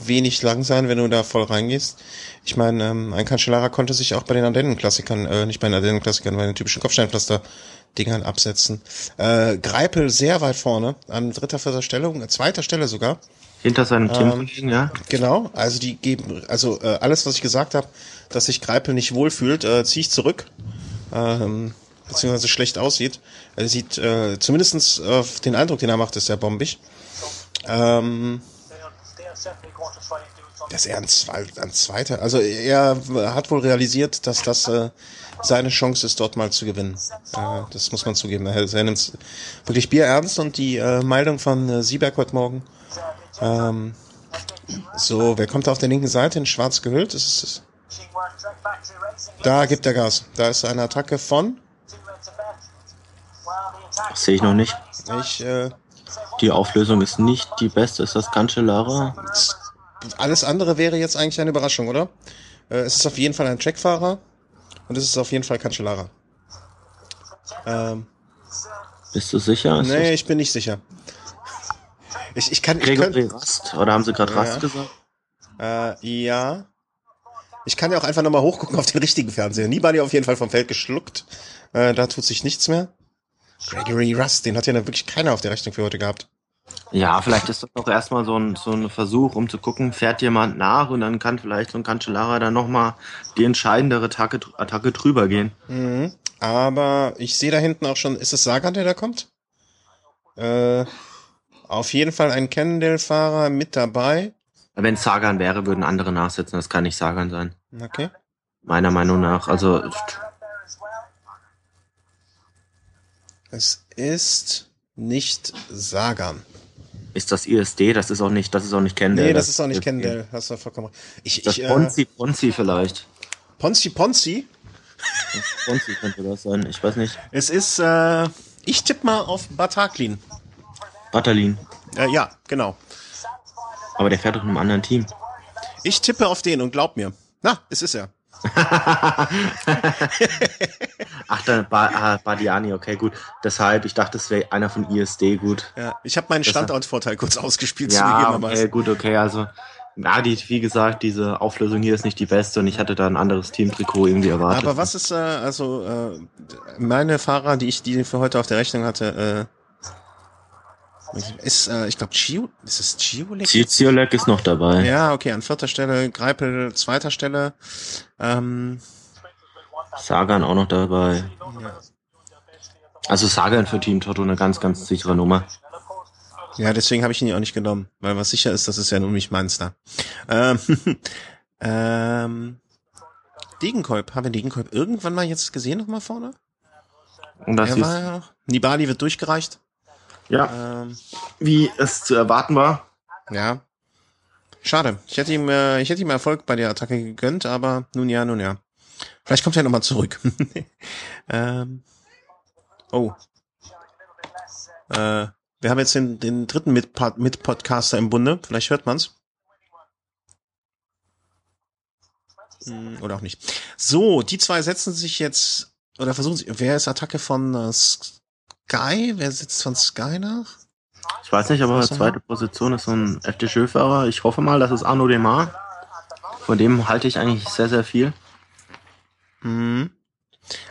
wenig lang sein, wenn du da voll reingehst. Ich meine, ähm, ein Cancellara konnte sich auch bei den Ardennen-Klassikern, äh, nicht bei den Ardennen-Klassikern, bei den typischen Kopfsteinpflaster-Dingern absetzen. Äh, Greipel sehr weit vorne, an dritter, vierter Stelle, äh, zweiter Stelle sogar. Hinter seinem Ähm, Teamkollegen, ja. Genau, also die geben, also äh, alles, was ich gesagt habe, dass sich Greipel nicht wohlfühlt, äh, ziehe ich zurück. Ähm, beziehungsweise schlecht aussieht. Er sieht, äh, zumindestens auf den Eindruck, den er macht, ist sehr bombig. Ähm, das ist eher ein, Zwei- ein zweiter. Also er hat wohl realisiert, dass das äh, seine Chance ist, dort mal zu gewinnen. Äh, das muss man zugeben. Er, er nimmt wirklich Bier ernst und die äh, Meldung von äh, Sieberg heute Morgen. Ähm, so, wer kommt da auf der linken Seite in schwarz gehüllt? Das ist es. Da gibt er Gas. Da ist eine Attacke von. Das sehe ich noch nicht. Ich, äh, Die Auflösung ist nicht die beste. Ist das Cancellara? alles andere wäre jetzt eigentlich eine Überraschung, oder? Äh, es ist auf jeden Fall ein Checkfahrer und es ist auf jeden Fall Cancellara. Ähm, Bist du sicher? Ist nee, ich bin nicht sicher. Ich, ich kann, das ich könnte, Rast? Oder haben sie gerade Ja. Rast gesagt? äh, ja. Ich kann ja auch einfach nochmal hochgucken auf den richtigen Fernseher. Nibali auf jeden Fall vom Feld geschluckt. Äh, da tut sich nichts mehr. Gregory Rust, den hat ja wirklich keiner auf der Rechnung für heute gehabt. Ja, vielleicht ist das doch erstmal so ein, so ein Versuch, um zu gucken, fährt jemand nach und dann kann vielleicht so ein Cancellara dann nochmal die entscheidendere Attacke, Attacke drüber gehen. Mhm. Aber ich sehe da hinten auch schon, ist es Sagan, der da kommt? Äh, auf jeden Fall ein Cannondale-Fahrer mit dabei. Wenn es Sagan wäre, würden andere nachsetzen. Das kann nicht Sagan sein. Okay. Meiner Meinung nach. Also, Es ist nicht Sagan. ist das ISD? Das ist auch nicht, das ist auch nicht Kendall. Nee, das ist auch nicht Kendall. Hast du vollkommen recht. Ich, Das ich, äh, Ponzi, Ponzi vielleicht. Ponzi Ponzi. Ponzi könnte das sein. Ich weiß nicht. Es ist, äh, ich tippe mal auf Bataklin. Batalin. Äh, ja, genau. Aber der fährt doch in einem anderen Team. Ich tippe auf den und glaub mir. Na, es ist er. Ach, dann ba ah, Badiani, okay, gut. Deshalb, ich dachte, es wäre einer von ISD, gut. Ja, ich habe meinen Standortvorteil kurz ausgespielt, Ja, okay, gut, okay, also. Na, die, wie gesagt, diese Auflösung hier ist nicht die beste und ich hatte da ein anderes Teamtrikot irgendwie erwartet. Aber was ist, äh, also, äh, meine Fahrer, die ich die für heute auf der Rechnung hatte, äh, ist, äh, ich glaube, Gio, ist es Giolek? Ziziolek ist noch dabei. Ja, okay, an vierter Stelle, Greipel zweiter Stelle. Ähm, Sagan auch noch dabei. Also Sagan für Team Toto eine ganz, ganz sichere Nummer. ja, deswegen habe ich ihn ja auch nicht genommen, weil was sicher ist, das ist ja nun nicht da. Ähm, ähm, Degenkolb. Haben wir Degenkolb irgendwann mal jetzt gesehen noch mal vorne? Und das Er ist, war ja. Nibali wird durchgereicht. Ja, Ähm, wie es zu erwarten war. ja. Schade. Ich hätte ihm, äh, ich hätte ihm Erfolg bei der Attacke gegönnt, aber nun ja, nun ja. Vielleicht kommt er noch mal zurück. ähm, oh. Äh, wir haben jetzt den, den dritten Mit- Mit-Podcaster im Bunde. Vielleicht hört man's. Hm, Oder auch nicht. So, die zwei setzen sich jetzt, oder versuchen sie, wer ist Attacke von äh, Sky? Wer sitzt von Sky nach? Ich weiß nicht, aber zweite Position ist so ein FDJ-Fahrer. Ich hoffe mal, das ist Arno Demar. Von dem halte ich eigentlich sehr, sehr viel. Mhm.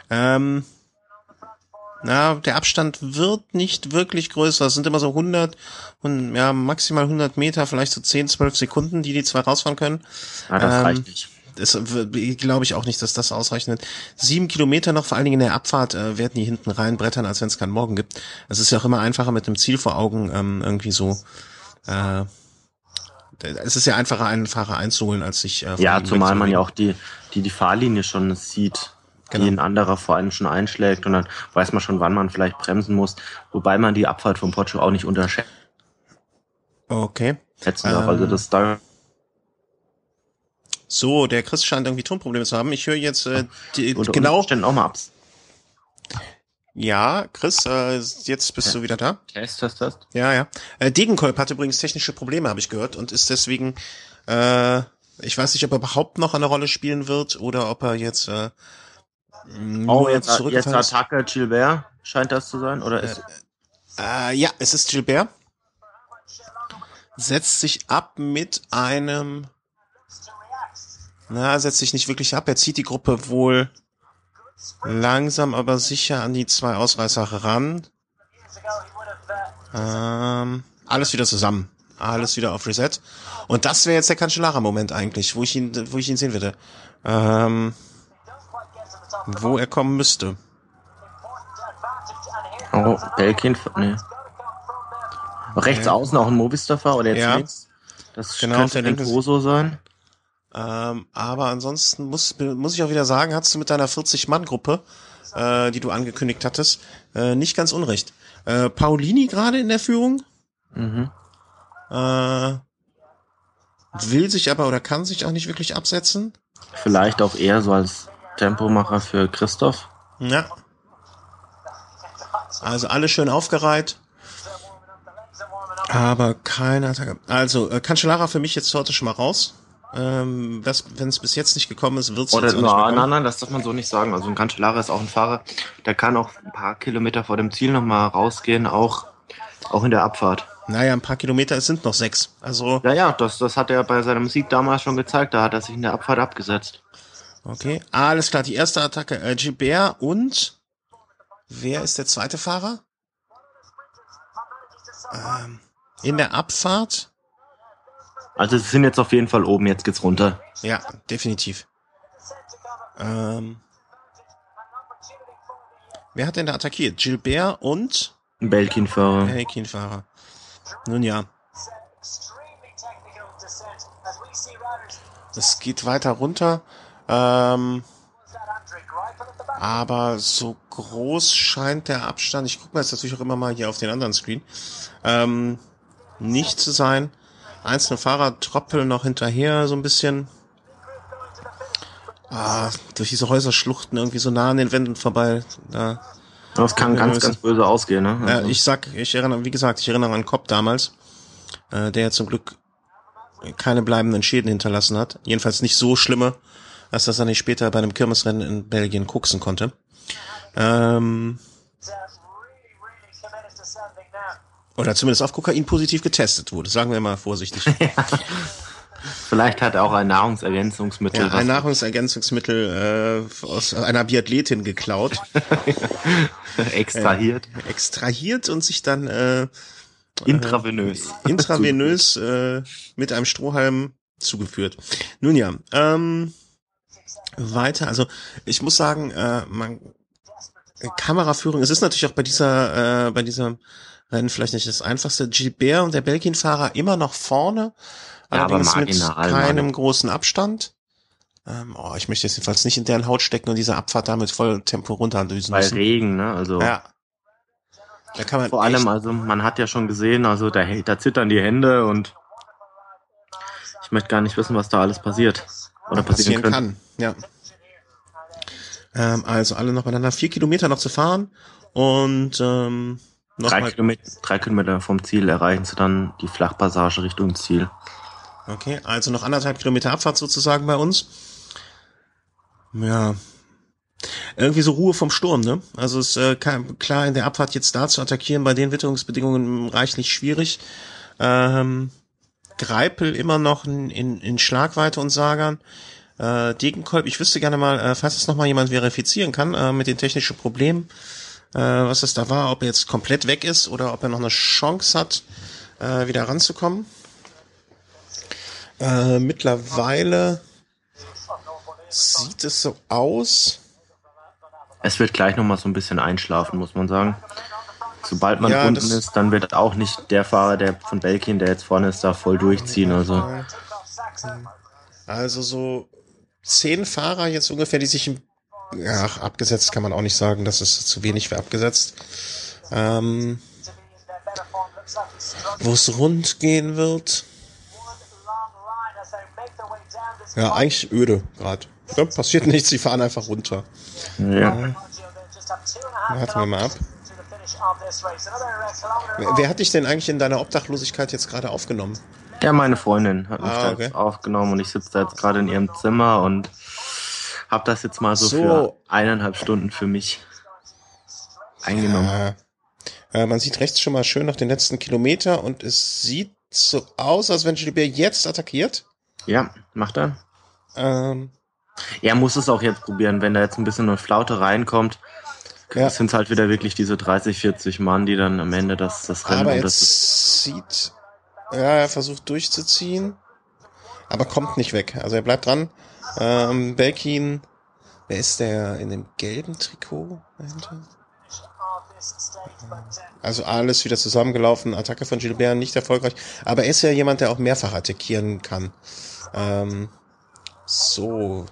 Ähm, na, der Abstand wird nicht wirklich größer. Es sind immer so 100 und ja, maximal 100 Meter, vielleicht so 10, 12 Sekunden, die die zwei rausfahren können. Ja, das Ähm, reicht nicht. Das glaube ich auch nicht, dass das ausreichend. Sieben Kilometer noch, vor allen Dingen in der Abfahrt, äh, werden die hinten reinbrettern, als wenn es keinen Morgen gibt. Es ist ja auch immer einfacher mit dem Ziel vor Augen, ähm, irgendwie so. Äh, es ist ja einfacher, einen Fahrer einzuholen, als sich. Äh, Ja, zumal man ja auch die, die, die Fahrlinie schon sieht, Genau. die ein anderer vor allem schon einschlägt und dann weiß man schon, wann man vielleicht bremsen muss, wobei man die Abfahrt von Porsche auch nicht unterschätzen Okay. darf. Ähm, Also das da So, der Chris scheint irgendwie Tonprobleme zu haben. Ich höre jetzt äh, die, unter genau. Auch mal abs. Ja, Chris, äh, jetzt bist du wieder da. Test, test, test. Ja, ja. Äh, Degenkolb hat übrigens technische Probleme, habe ich gehört, und ist deswegen, äh, ich weiß nicht, ob er überhaupt noch eine Rolle spielen wird oder ob er jetzt äh, nur Oh, jetzt, jetzt. Attacke Gilbert scheint das zu sein, oder ist Äh, ja, es ist Gilbert. Setzt sich ab mit einem. Na, setzt sich nicht wirklich ab. Er zieht die Gruppe wohl langsam, aber sicher an die zwei Ausreißer ran. Ähm, alles wieder zusammen. Alles wieder auf Reset. Und das wäre jetzt der Cancellara-Moment eigentlich, wo ich ihn, wo ich ihn sehen würde. Ähm, wo er kommen müsste. Oh, Belkin, nee. Rechts außen auch ein Movistar-Fahrer oder jetzt Ja. links? Das Genau, könnte der Groso sein. Ähm, aber ansonsten muss, muss ich auch wieder sagen, hast du mit deiner 40-Mann-Gruppe, äh, die du angekündigt hattest, äh, nicht ganz unrecht. Äh, Paulini gerade in der Führung, Mhm. äh, will sich aber oder kann sich auch nicht wirklich absetzen. Vielleicht auch eher so als Tempomacher für Christoph. Ja. Also alle schön aufgereiht. Aber keine Attacke. Also, äh, Cancellara für mich jetzt heute schon mal raus. Ähm, wenn es bis jetzt nicht gekommen ist, wird es jetzt nicht kommen. nein, nein, das darf man so nicht sagen. Also ein Cancellara ist auch ein Fahrer, der kann auch ein paar Kilometer vor dem Ziel nochmal rausgehen, auch, auch in der Abfahrt. Naja, ein paar Kilometer, es sind noch sechs. Also, Ja, ja, das, das hat er bei seinem Sieg damals schon gezeigt. Da hat er sich in der Abfahrt abgesetzt. okay. Alles klar, die erste Attacke. Äh, Gilbert und wer ist der zweite Fahrer? Ähm, in der Abfahrt? Also sie sind jetzt auf jeden Fall oben, jetzt geht's runter. Ja, definitiv. Ähm, wer hat denn da attackiert? Gilbert und Belkin-Fahrer. Helkin-Fahrer. Nun ja, es geht weiter runter. Ähm, aber so groß scheint der Abstand, ich gucke mir jetzt natürlich auch immer mal hier auf den anderen Screen, ähm, nicht zu sein. Einzelne Fahrer troppeln noch hinterher so ein bisschen. Ah, durch diese Häuserschluchten irgendwie so nah an den Wänden vorbei. Da Das kann Ja, ganz, ganz böse ausgehen, ne? Ja, Also, ich sag, ich erinnere, wie gesagt, ich erinnere an Kopp damals, äh, der zum Glück keine bleibenden Schäden hinterlassen hat. Jedenfalls nicht so schlimme, als dass er nicht später bei einem Kirmesrennen in Belgien koksen konnte. Ähm, oder zumindest auf Kokain positiv getestet wurde, sagen wir mal vorsichtig. vielleicht hat er auch ein Nahrungsergänzungsmittel. ja, ein Nahrungsergänzungsmittel äh, aus einer Biathletin geklaut, extrahiert. extrahiert und sich dann äh, Intravenös. intravenös äh, mit einem Strohhalm zugeführt. Nun ja, ähm, weiter. Also ich muss sagen, äh, man äh, Kameraführung. Es ist natürlich auch bei dieser äh, bei diesem Rennen vielleicht nicht das einfachste. Gilbert und der Belgien-Fahrer immer noch vorne, Ja, aber allerdings mit keinem großen Abstand. Ähm, oh, ich möchte jetzt jedenfalls nicht in deren Haut stecken und diese Abfahrt damit voll Tempo runterdüsen Bei müssen. Regen, ne? Also Ja. Da kann man vor allem, also man hat ja schon gesehen, also da, da zittern die Hände und ich möchte gar nicht wissen, was da alles passiert. Oder passieren, passieren kann. Ja. Ähm, also alle noch miteinander vier Kilometer noch zu fahren und ähm, Drei Kilometer, drei Kilometer vom Ziel erreichen sie dann die Flachpassage Richtung Ziel. okay, also noch anderthalb Kilometer Abfahrt sozusagen bei uns. Ja. Irgendwie so Ruhe vom Sturm, ne? Also ist äh, klar in der Abfahrt jetzt da zu attackieren bei den Witterungsbedingungen reichlich schwierig. Ähm, Greipel immer noch in, in, in Schlagweite und Sagern. Äh, Degenkolb, ich wüsste gerne mal, äh, falls es noch mal jemand verifizieren kann äh, mit den technischen Problemen, äh, was es da war, ob er jetzt komplett weg ist oder ob er noch eine Chance hat, äh, wieder ranzukommen. Äh, mittlerweile sieht es so aus. Es wird gleich nochmal so ein bisschen einschlafen, muss man sagen. Sobald man Ja, unten ist, dann wird auch nicht der Fahrer, der von Belgien, der jetzt vorne ist, da voll durchziehen. Also Also so zehn Fahrer jetzt ungefähr, die sich im, ja, abgesetzt kann man auch nicht sagen, das ist zu wenig für abgesetzt. Ähm, wo es rund gehen wird. Ja, eigentlich öde gerade. Ja, passiert nichts, sie fahren einfach runter. ja. Warten wir mal ab. Wer, wer hat dich denn eigentlich in deiner Obdachlosigkeit jetzt gerade aufgenommen? ja, meine Freundin hat mich Ah, da okay. jetzt aufgenommen und ich sitze da jetzt gerade in ihrem Zimmer und habe das jetzt mal so, So. für eineinhalb Stunden für mich eingenommen. Ja. Äh, man sieht rechts schon mal schön noch den letzten Kilometer und es sieht so aus, als wenn Gilbert jetzt attackiert. Ja, macht er. Ähm, Er muss es auch jetzt probieren, wenn da jetzt ein bisschen eine Flaute reinkommt. Ja. sind es halt wieder wirklich diese 30, 40 Mann, die dann am Ende das, das Rennen aber jetzt sieht, ja, er versucht durchzuziehen, aber kommt nicht weg. Also er bleibt dran. Ähm, Belkin, wer ist der in dem gelben Trikot dahinter? Also alles wieder zusammengelaufen, Attacke von Gilbert nicht erfolgreich. Aber er ist ja jemand, der auch mehrfach attackieren kann. Ähm, so,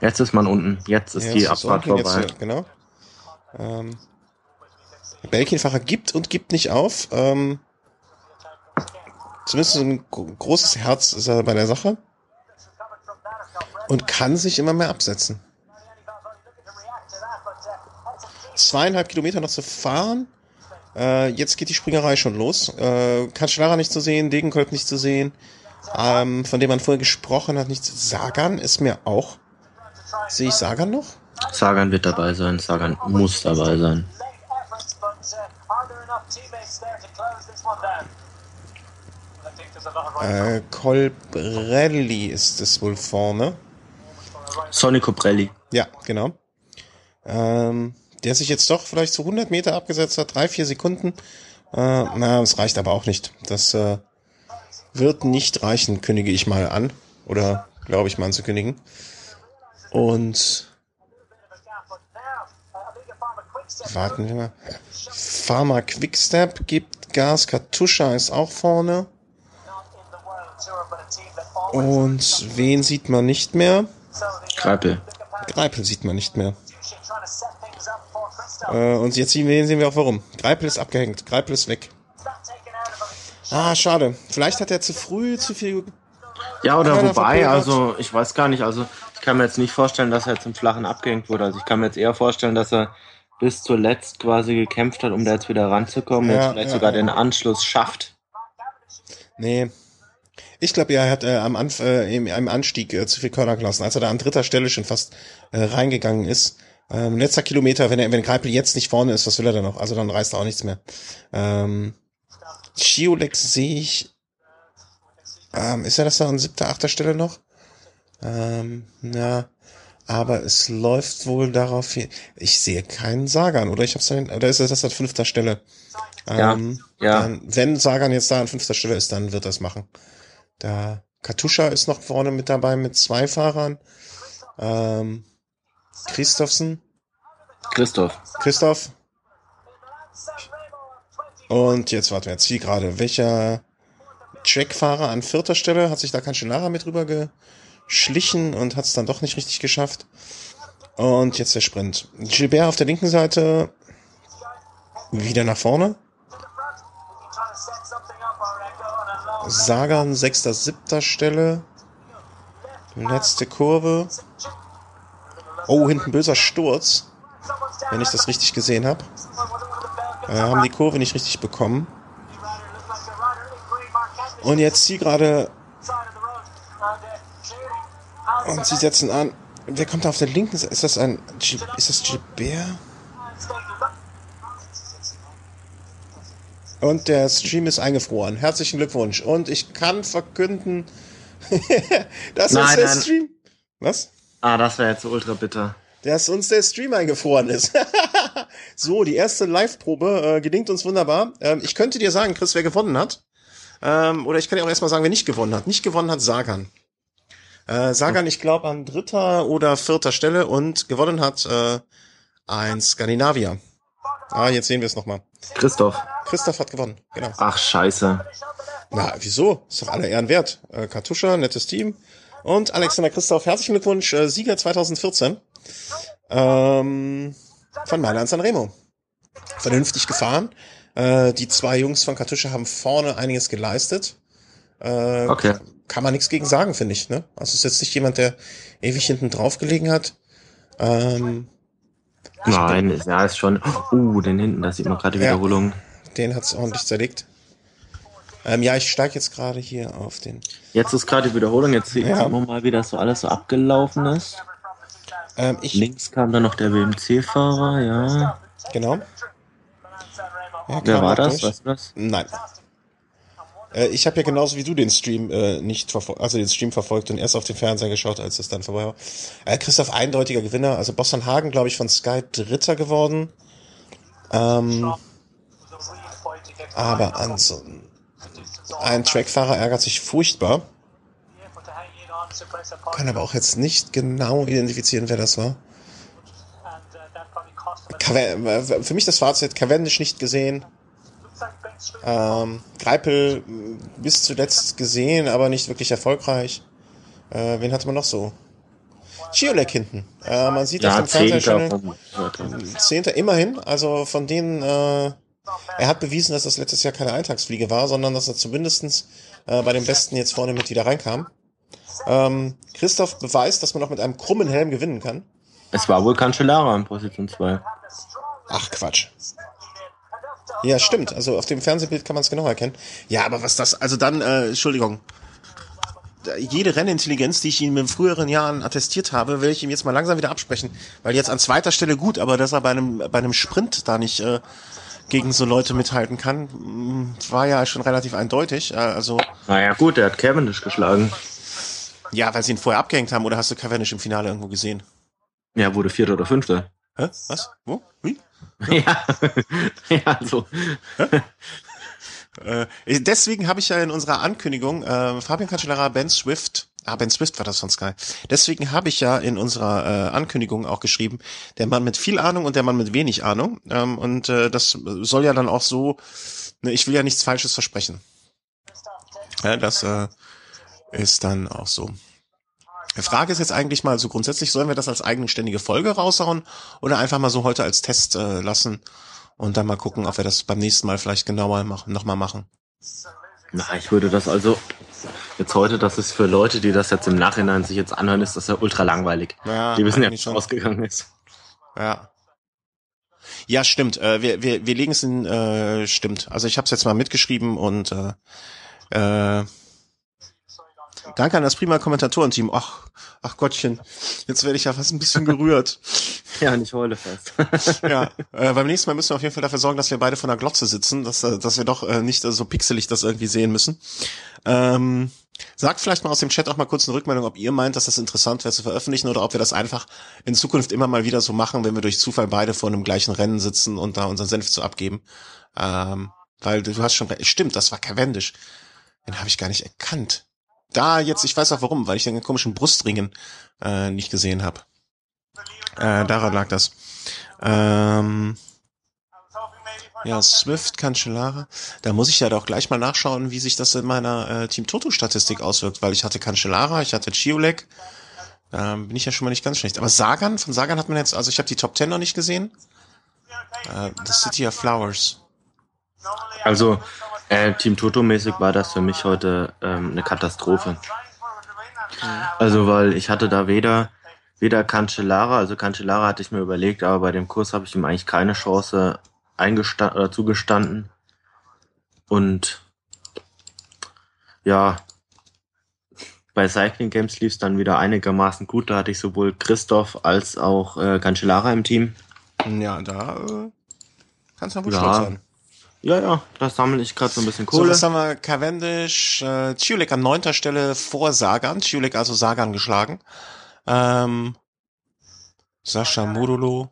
Jetzt ist man unten. Jetzt ist Ja, die Abfahrt unten vorbei. Jetzt, genau. Ähm, Belkin-Fahrer gibt und gibt nicht auf. Ähm, zumindest ein gro- großes Herz ist er bei der Sache. Und kann sich immer mehr absetzen. Zweieinhalb Kilometer noch zu fahren. Äh, jetzt geht die Springerei schon los. Äh, Kanschlara nicht zu sehen, Degenkolb nicht zu sehen. Ähm, von dem man vorher gesprochen hat, nicht zu Sagan ist mir auch. Sehe ich Sagan noch? Sagan wird dabei sein. Sagan muss dabei sein. Äh, Colbrelli ist es wohl vorne. Sonny Coprelli. Ja, genau. Ähm, der sich jetzt doch vielleicht zu 100 Meter abgesetzt hat, drei, vier Sekunden. Äh, na, es reicht aber auch nicht. Das äh, wird nicht reichen, kündige ich mal an. Oder glaube ich mal anzukündigen. Und warten wir mal. Pharma Quickstep gibt Gas. Katusha ist auch vorne. Und wen sieht man nicht mehr? Greipel. Greipel sieht man nicht mehr. Äh, und jetzt sehen wir, auch warum. Greipel ist abgehängt. Greipel ist weg. Ah, schade. Vielleicht hat er zu früh zu viel. Ja, oder Keiner wobei, also ich weiß gar nicht, also ich kann mir jetzt nicht vorstellen, dass er jetzt im Flachen abgehängt wurde. Also ich kann mir jetzt eher vorstellen, dass er bis zuletzt quasi gekämpft hat, um da jetzt wieder ranzukommen, Ja, jetzt vielleicht ja, sogar ja. den Anschluss schafft. Nee. Ich glaube, er hat äh, am Anf äh, im, im Anstieg äh, zu viel Körner gelassen. Als er da an dritter Stelle schon fast äh, reingegangen ist. Ähm, letzter Kilometer, wenn er, wenn Greipel jetzt nicht vorne ist, was will er da noch? Also dann reißt er auch nichts mehr. Ähm, Chiolex sehe ich. Ähm, ist er das da an siebter, achter Stelle noch? Ähm, na, aber es läuft wohl darauf hin. Ich sehe keinen Sagan, oder? Ich hab's dann, oder ist das an fünfter Stelle? Ja, Ähm, ja. Dann, wenn Sagan jetzt da an fünfter Stelle ist, dann wird er es machen. Da Katusha ist noch vorne mit dabei mit zwei Fahrern. Ähm, Christophsen, Christoph. Christoph. Und jetzt warten wir jetzt Zielgerade. Welcher Trackfahrer an vierter Stelle? Hat sich da Cancellara mit rüber geschlichen und hat es dann doch nicht richtig geschafft. Und jetzt der Sprint. Gilbert auf der linken Seite wieder nach vorne. Sagan sechster, siebter Stelle. Letzte Kurve. Oh, hinten böser Sturz. Wenn ich das richtig gesehen habe. Äh, haben die Kurve nicht richtig bekommen. Und jetzt sie gerade. Und sie setzen an. Wer kommt da auf der linken Seite? Ist das ein. Ist das Gilbert? Und der Stream ist eingefroren. Herzlichen Glückwunsch. Und ich kann verkünden, dass Nein, uns der nein. Stream. Was? Ah, das wäre jetzt ultra bitter. Dass uns der Stream eingefroren ist. so, die erste Live-Probe äh, gelingt uns wunderbar. Ähm, ich könnte dir sagen, Chris, wer gewonnen hat. Ähm, oder ich kann dir auch erstmal sagen, wer nicht gewonnen hat. Nicht gewonnen hat Sagan. Äh, Sagan, ich glaube, an dritter oder vierter Stelle und gewonnen hat äh, ein Skandinavier. Ah, jetzt sehen wir es nochmal. Christoph. Christoph hat gewonnen, genau. Ach, scheiße. Na, wieso? Ist doch alle Ehren wert. Äh, Kartuscha, nettes Team. Und Alexander Christoph, herzlichen Glückwunsch, äh, Sieger 2014. Ähm, von Mailand Sanremo. Vernünftig gefahren. Äh, die zwei Jungs von Kartuscha haben vorne einiges geleistet. Äh, Okay. Kann man nichts gegen sagen, finde ich. Ne? Also ist jetzt nicht jemand, der ewig hinten drauf gelegen hat. Ähm, Nein, ist- ja, ist schon. Uh, den hinten, da sieht man gerade die Ja. Wiederholung. den hat's ordentlich zerlegt. Ähm, ja, ich steige jetzt gerade hier auf den. Jetzt ist gerade die Wiederholung, jetzt sieht Ja. man mal, wie das so alles so abgelaufen ist. Ähm, Links kam dann noch der WMC-Fahrer, ja. genau. Ja, Wer war das? durch. Weißt du das? Nein. Äh, ich habe ja genauso wie du den Stream äh, nicht verfolgt, also den Stream verfolgt und erst auf den Fernseher geschaut, als es dann vorbei war. Äh, Christoph eindeutiger Gewinner, also Boston Hagen, glaube ich, von Sky Dritter geworden. Ähm, aber ansonsten ein Trackfahrer ärgert sich furchtbar. Kann aber auch jetzt nicht genau identifizieren, wer das war. Äh, für mich das Fazit, Cavendish nicht gesehen. Ähm, Greipel mh, bis zuletzt gesehen, aber nicht wirklich erfolgreich. Äh, wen hatte man noch so? Chiolek hinten. Äh, man sieht auf Ja, dem Fernseher Zehnter schon Zehnter immerhin. Also von denen, äh, er hat bewiesen, dass das letztes Jahr keine Eintagsfliege war, sondern dass er zumindestens äh, bei den Besten jetzt vorne mit wieder reinkam. Ähm, Christoph beweist, dass man auch mit einem krummen Helm gewinnen kann. Es war wohl Cancellara in Position 2. Ach Quatsch. Ja, stimmt. Also auf dem Fernsehbild kann man es genau erkennen. Ja, aber was das, also dann, äh, Entschuldigung. Jede Rennintelligenz, die ich ihm in früheren Jahren attestiert habe, will ich ihm jetzt mal langsam wieder absprechen. Weil jetzt an zweiter Stelle gut, aber dass er bei einem, bei einem Sprint da nicht äh, gegen so Leute mithalten kann, mh, war ja schon relativ eindeutig. Äh, also, Naja, gut, der hat Cavendish geschlagen. ja, weil sie ihn vorher abgehängt haben, oder hast du Cavendish im Finale irgendwo gesehen? Ja, wurde Vierter oder Fünfter. Hä? Was? Wo? Wie? Ja, ja, so. Äh, deswegen habe ich ja in unserer Ankündigung äh, Fabian Cancellara, Ben Swift, ah, Ben Swift war das von Sky. Deswegen habe ich ja in unserer äh, Ankündigung auch geschrieben, der Mann mit viel Ahnung und der Mann mit wenig Ahnung. Ähm, und äh, das soll ja dann auch so, ne, ich will ja nichts Falsches versprechen. Ja, das äh, ist dann auch so. Die Frage ist jetzt eigentlich mal so grundsätzlich, sollen wir das als eigenständige Folge raushauen oder einfach mal so heute als Test äh, lassen und dann mal gucken, ob wir das beim nächsten Mal vielleicht genauer machen, nochmal machen. Na, ich würde das also jetzt heute, das ist für Leute, die das jetzt im Nachhinein sich jetzt anhören, ist das ja ultra langweilig. Ja, die wissen ja, wie eigentlich es schon. ausgegangen ist. Ja. Ja, stimmt. Äh, wir, wir, wir legen es in, äh, stimmt. Also ich habe es jetzt mal mitgeschrieben und äh, äh, danke an das prima Kommentatorenteam. Ach, ach Gottchen, jetzt werde ich ja fast ein bisschen gerührt. Ja, nicht heule fest. ja, äh, beim nächsten Mal müssen wir auf jeden Fall dafür sorgen, dass wir beide von der Glotze sitzen, dass, äh, dass wir doch äh, nicht äh, so pixelig das irgendwie sehen müssen. Ähm, sagt vielleicht mal aus dem Chat auch mal kurz eine Rückmeldung, ob ihr meint, dass das interessant wäre zu veröffentlichen oder ob wir das einfach in Zukunft immer mal wieder so machen, wenn wir durch Zufall beide vor einem gleichen Rennen sitzen und da unseren Senf zu abgeben. Ähm, weil du, hast schon recht, stimmt, das war Cavendish. Den habe ich gar nicht erkannt. Da jetzt, ich weiß auch warum, weil ich den komischen Brustringen äh, nicht gesehen habe. Äh, daran lag das. Ähm, Ja, Swift, Cancellara. Da muss ich ja doch gleich mal nachschauen, wie sich das in meiner äh, Team Toto Statistik auswirkt, weil ich hatte Cancellara, ich hatte Chiolek. Da bin ich ja schon mal nicht ganz schlecht. Aber Sagan, von Sagan hat man jetzt, also ich habe die Top Ten noch nicht gesehen. Äh, The City of Flowers. Also äh, Team Toto-mäßig war das für mich heute ähm, eine Katastrophe. Also weil ich hatte da weder weder Cancellara, also Cancellara hatte ich mir überlegt, aber bei dem Kurs habe ich ihm eigentlich keine Chance eingestanden oder zugestanden. Und ja, bei Cycling Games lief es dann wieder einigermaßen gut. Da hatte ich sowohl Christoph als auch äh, Cancellara im Team. Ja, da äh, kannst du wohl ja. stolz sein. Ja, ja, da sammle ich gerade so ein bisschen Kohle. So, was haben wir? Cavendish, äh, Ciulik an neunter Stelle vor Sagan. Ciulik also Sagan geschlagen. Ähm, Sascha Modolo.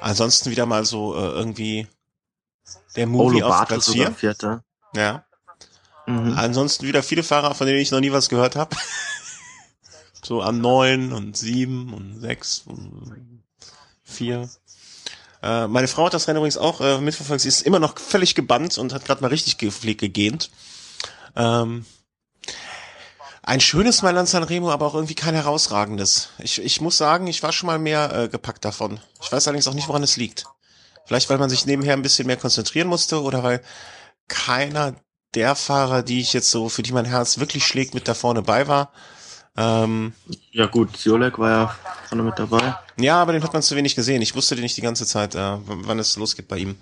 Ansonsten wieder mal so äh, irgendwie der Movie auf Platz 4. Ja. Mhm. Ansonsten wieder viele Fahrer, von denen ich noch nie was gehört habe. so an neun und sieben und sechs und vier. Äh, meine Frau hat das Rennen übrigens auch äh, mitverfolgt. Sie ist immer noch völlig gebannt und hat gerade mal richtig gepflegt gegähnt. Ähm, ein schönes Mailand Sanremo, aber auch irgendwie kein herausragendes. Ich, ich muss sagen, ich war schon mal mehr äh, gepackt davon. Ich weiß allerdings auch nicht, woran es liegt. Vielleicht, weil man sich nebenher ein bisschen mehr konzentrieren musste oder weil keiner der Fahrer, die ich jetzt so, für die mein Herz wirklich schlägt, mit da vorne bei war. Ähm, ja gut, Ziolek war ja vorne mit dabei. Ja, aber den hat man zu wenig gesehen. Ich wusste den nicht die ganze Zeit, äh, wann es losgeht bei ihm.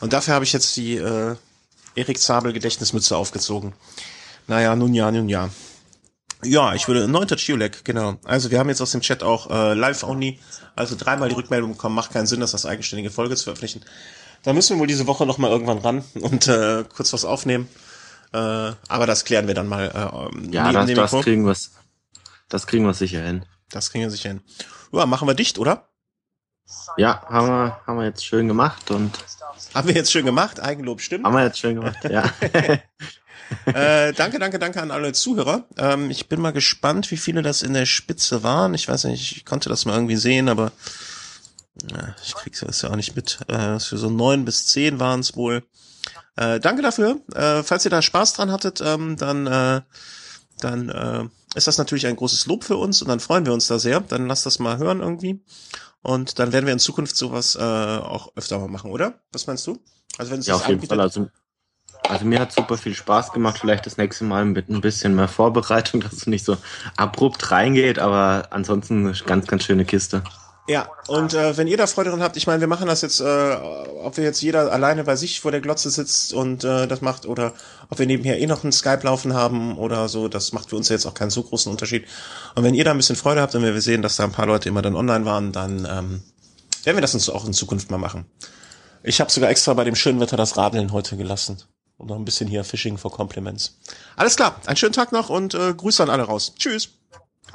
Und dafür habe ich jetzt die äh, Erik Zabel Gedächtnismütze aufgezogen. Naja, nun ja, nun ja. Ja, ich würde neunter Chiolek, genau. Also wir haben jetzt aus dem Chat auch äh, live only, also dreimal die Rückmeldung bekommen, macht keinen Sinn, das als eigenständige Folge zu veröffentlichen. Da müssen wir wohl diese Woche noch mal irgendwann ran und äh, kurz was aufnehmen. Äh, aber das klären wir dann mal. Äh, ja, das, das kriegen wir das kriegen wir sicher hin. Das kriegen wir sicher hin. Ja, machen wir dicht, oder? Ja, haben wir, haben wir jetzt schön gemacht und. Haben wir jetzt schön gemacht? Eigenlob stimmt. Haben wir jetzt schön gemacht, ja. äh, danke, danke, danke an alle Zuhörer. Ähm, ich bin mal gespannt, wie viele das in der Spitze waren. Ich weiß nicht, ich konnte das mal irgendwie sehen, aber äh, ich krieg's das ja auch nicht mit. Äh, für so neun bis zehn waren es wohl. Äh, danke dafür. Äh, falls ihr da Spaß dran hattet, ähm, dann, äh, dann ist das natürlich ein großes Lob für uns und dann freuen wir uns da sehr. Dann lasst das mal hören irgendwie. Und dann werden wir in Zukunft sowas äh, auch öfter mal machen, oder? Was meinst du? Also wenn es ja, auf jeden Fall. Also also mir hat super viel Spaß gemacht. Vielleicht das nächste Mal mit ein bisschen mehr Vorbereitung, dass es nicht so abrupt reingeht, aber ansonsten eine ganz, ganz schöne Kiste. Ja, und äh, wenn ihr da Freude dran habt, ich meine, wir machen das jetzt, äh, ob wir jetzt jeder alleine bei sich vor der Glotze sitzt und äh, das macht oder ob wir nebenher eh noch einen Skype laufen haben oder so, das macht für uns jetzt auch keinen so großen Unterschied. Und wenn ihr da ein bisschen Freude habt und wir sehen, dass da ein paar Leute immer dann online waren, dann ähm, werden wir das uns auch in Zukunft mal machen. Ich habe sogar extra bei dem schönen Wetter das Radeln heute gelassen. Und noch ein bisschen hier Fishing for Compliments. Alles klar, einen schönen Tag noch und äh, Grüße an alle raus. Tschüss.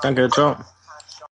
Danke, ciao.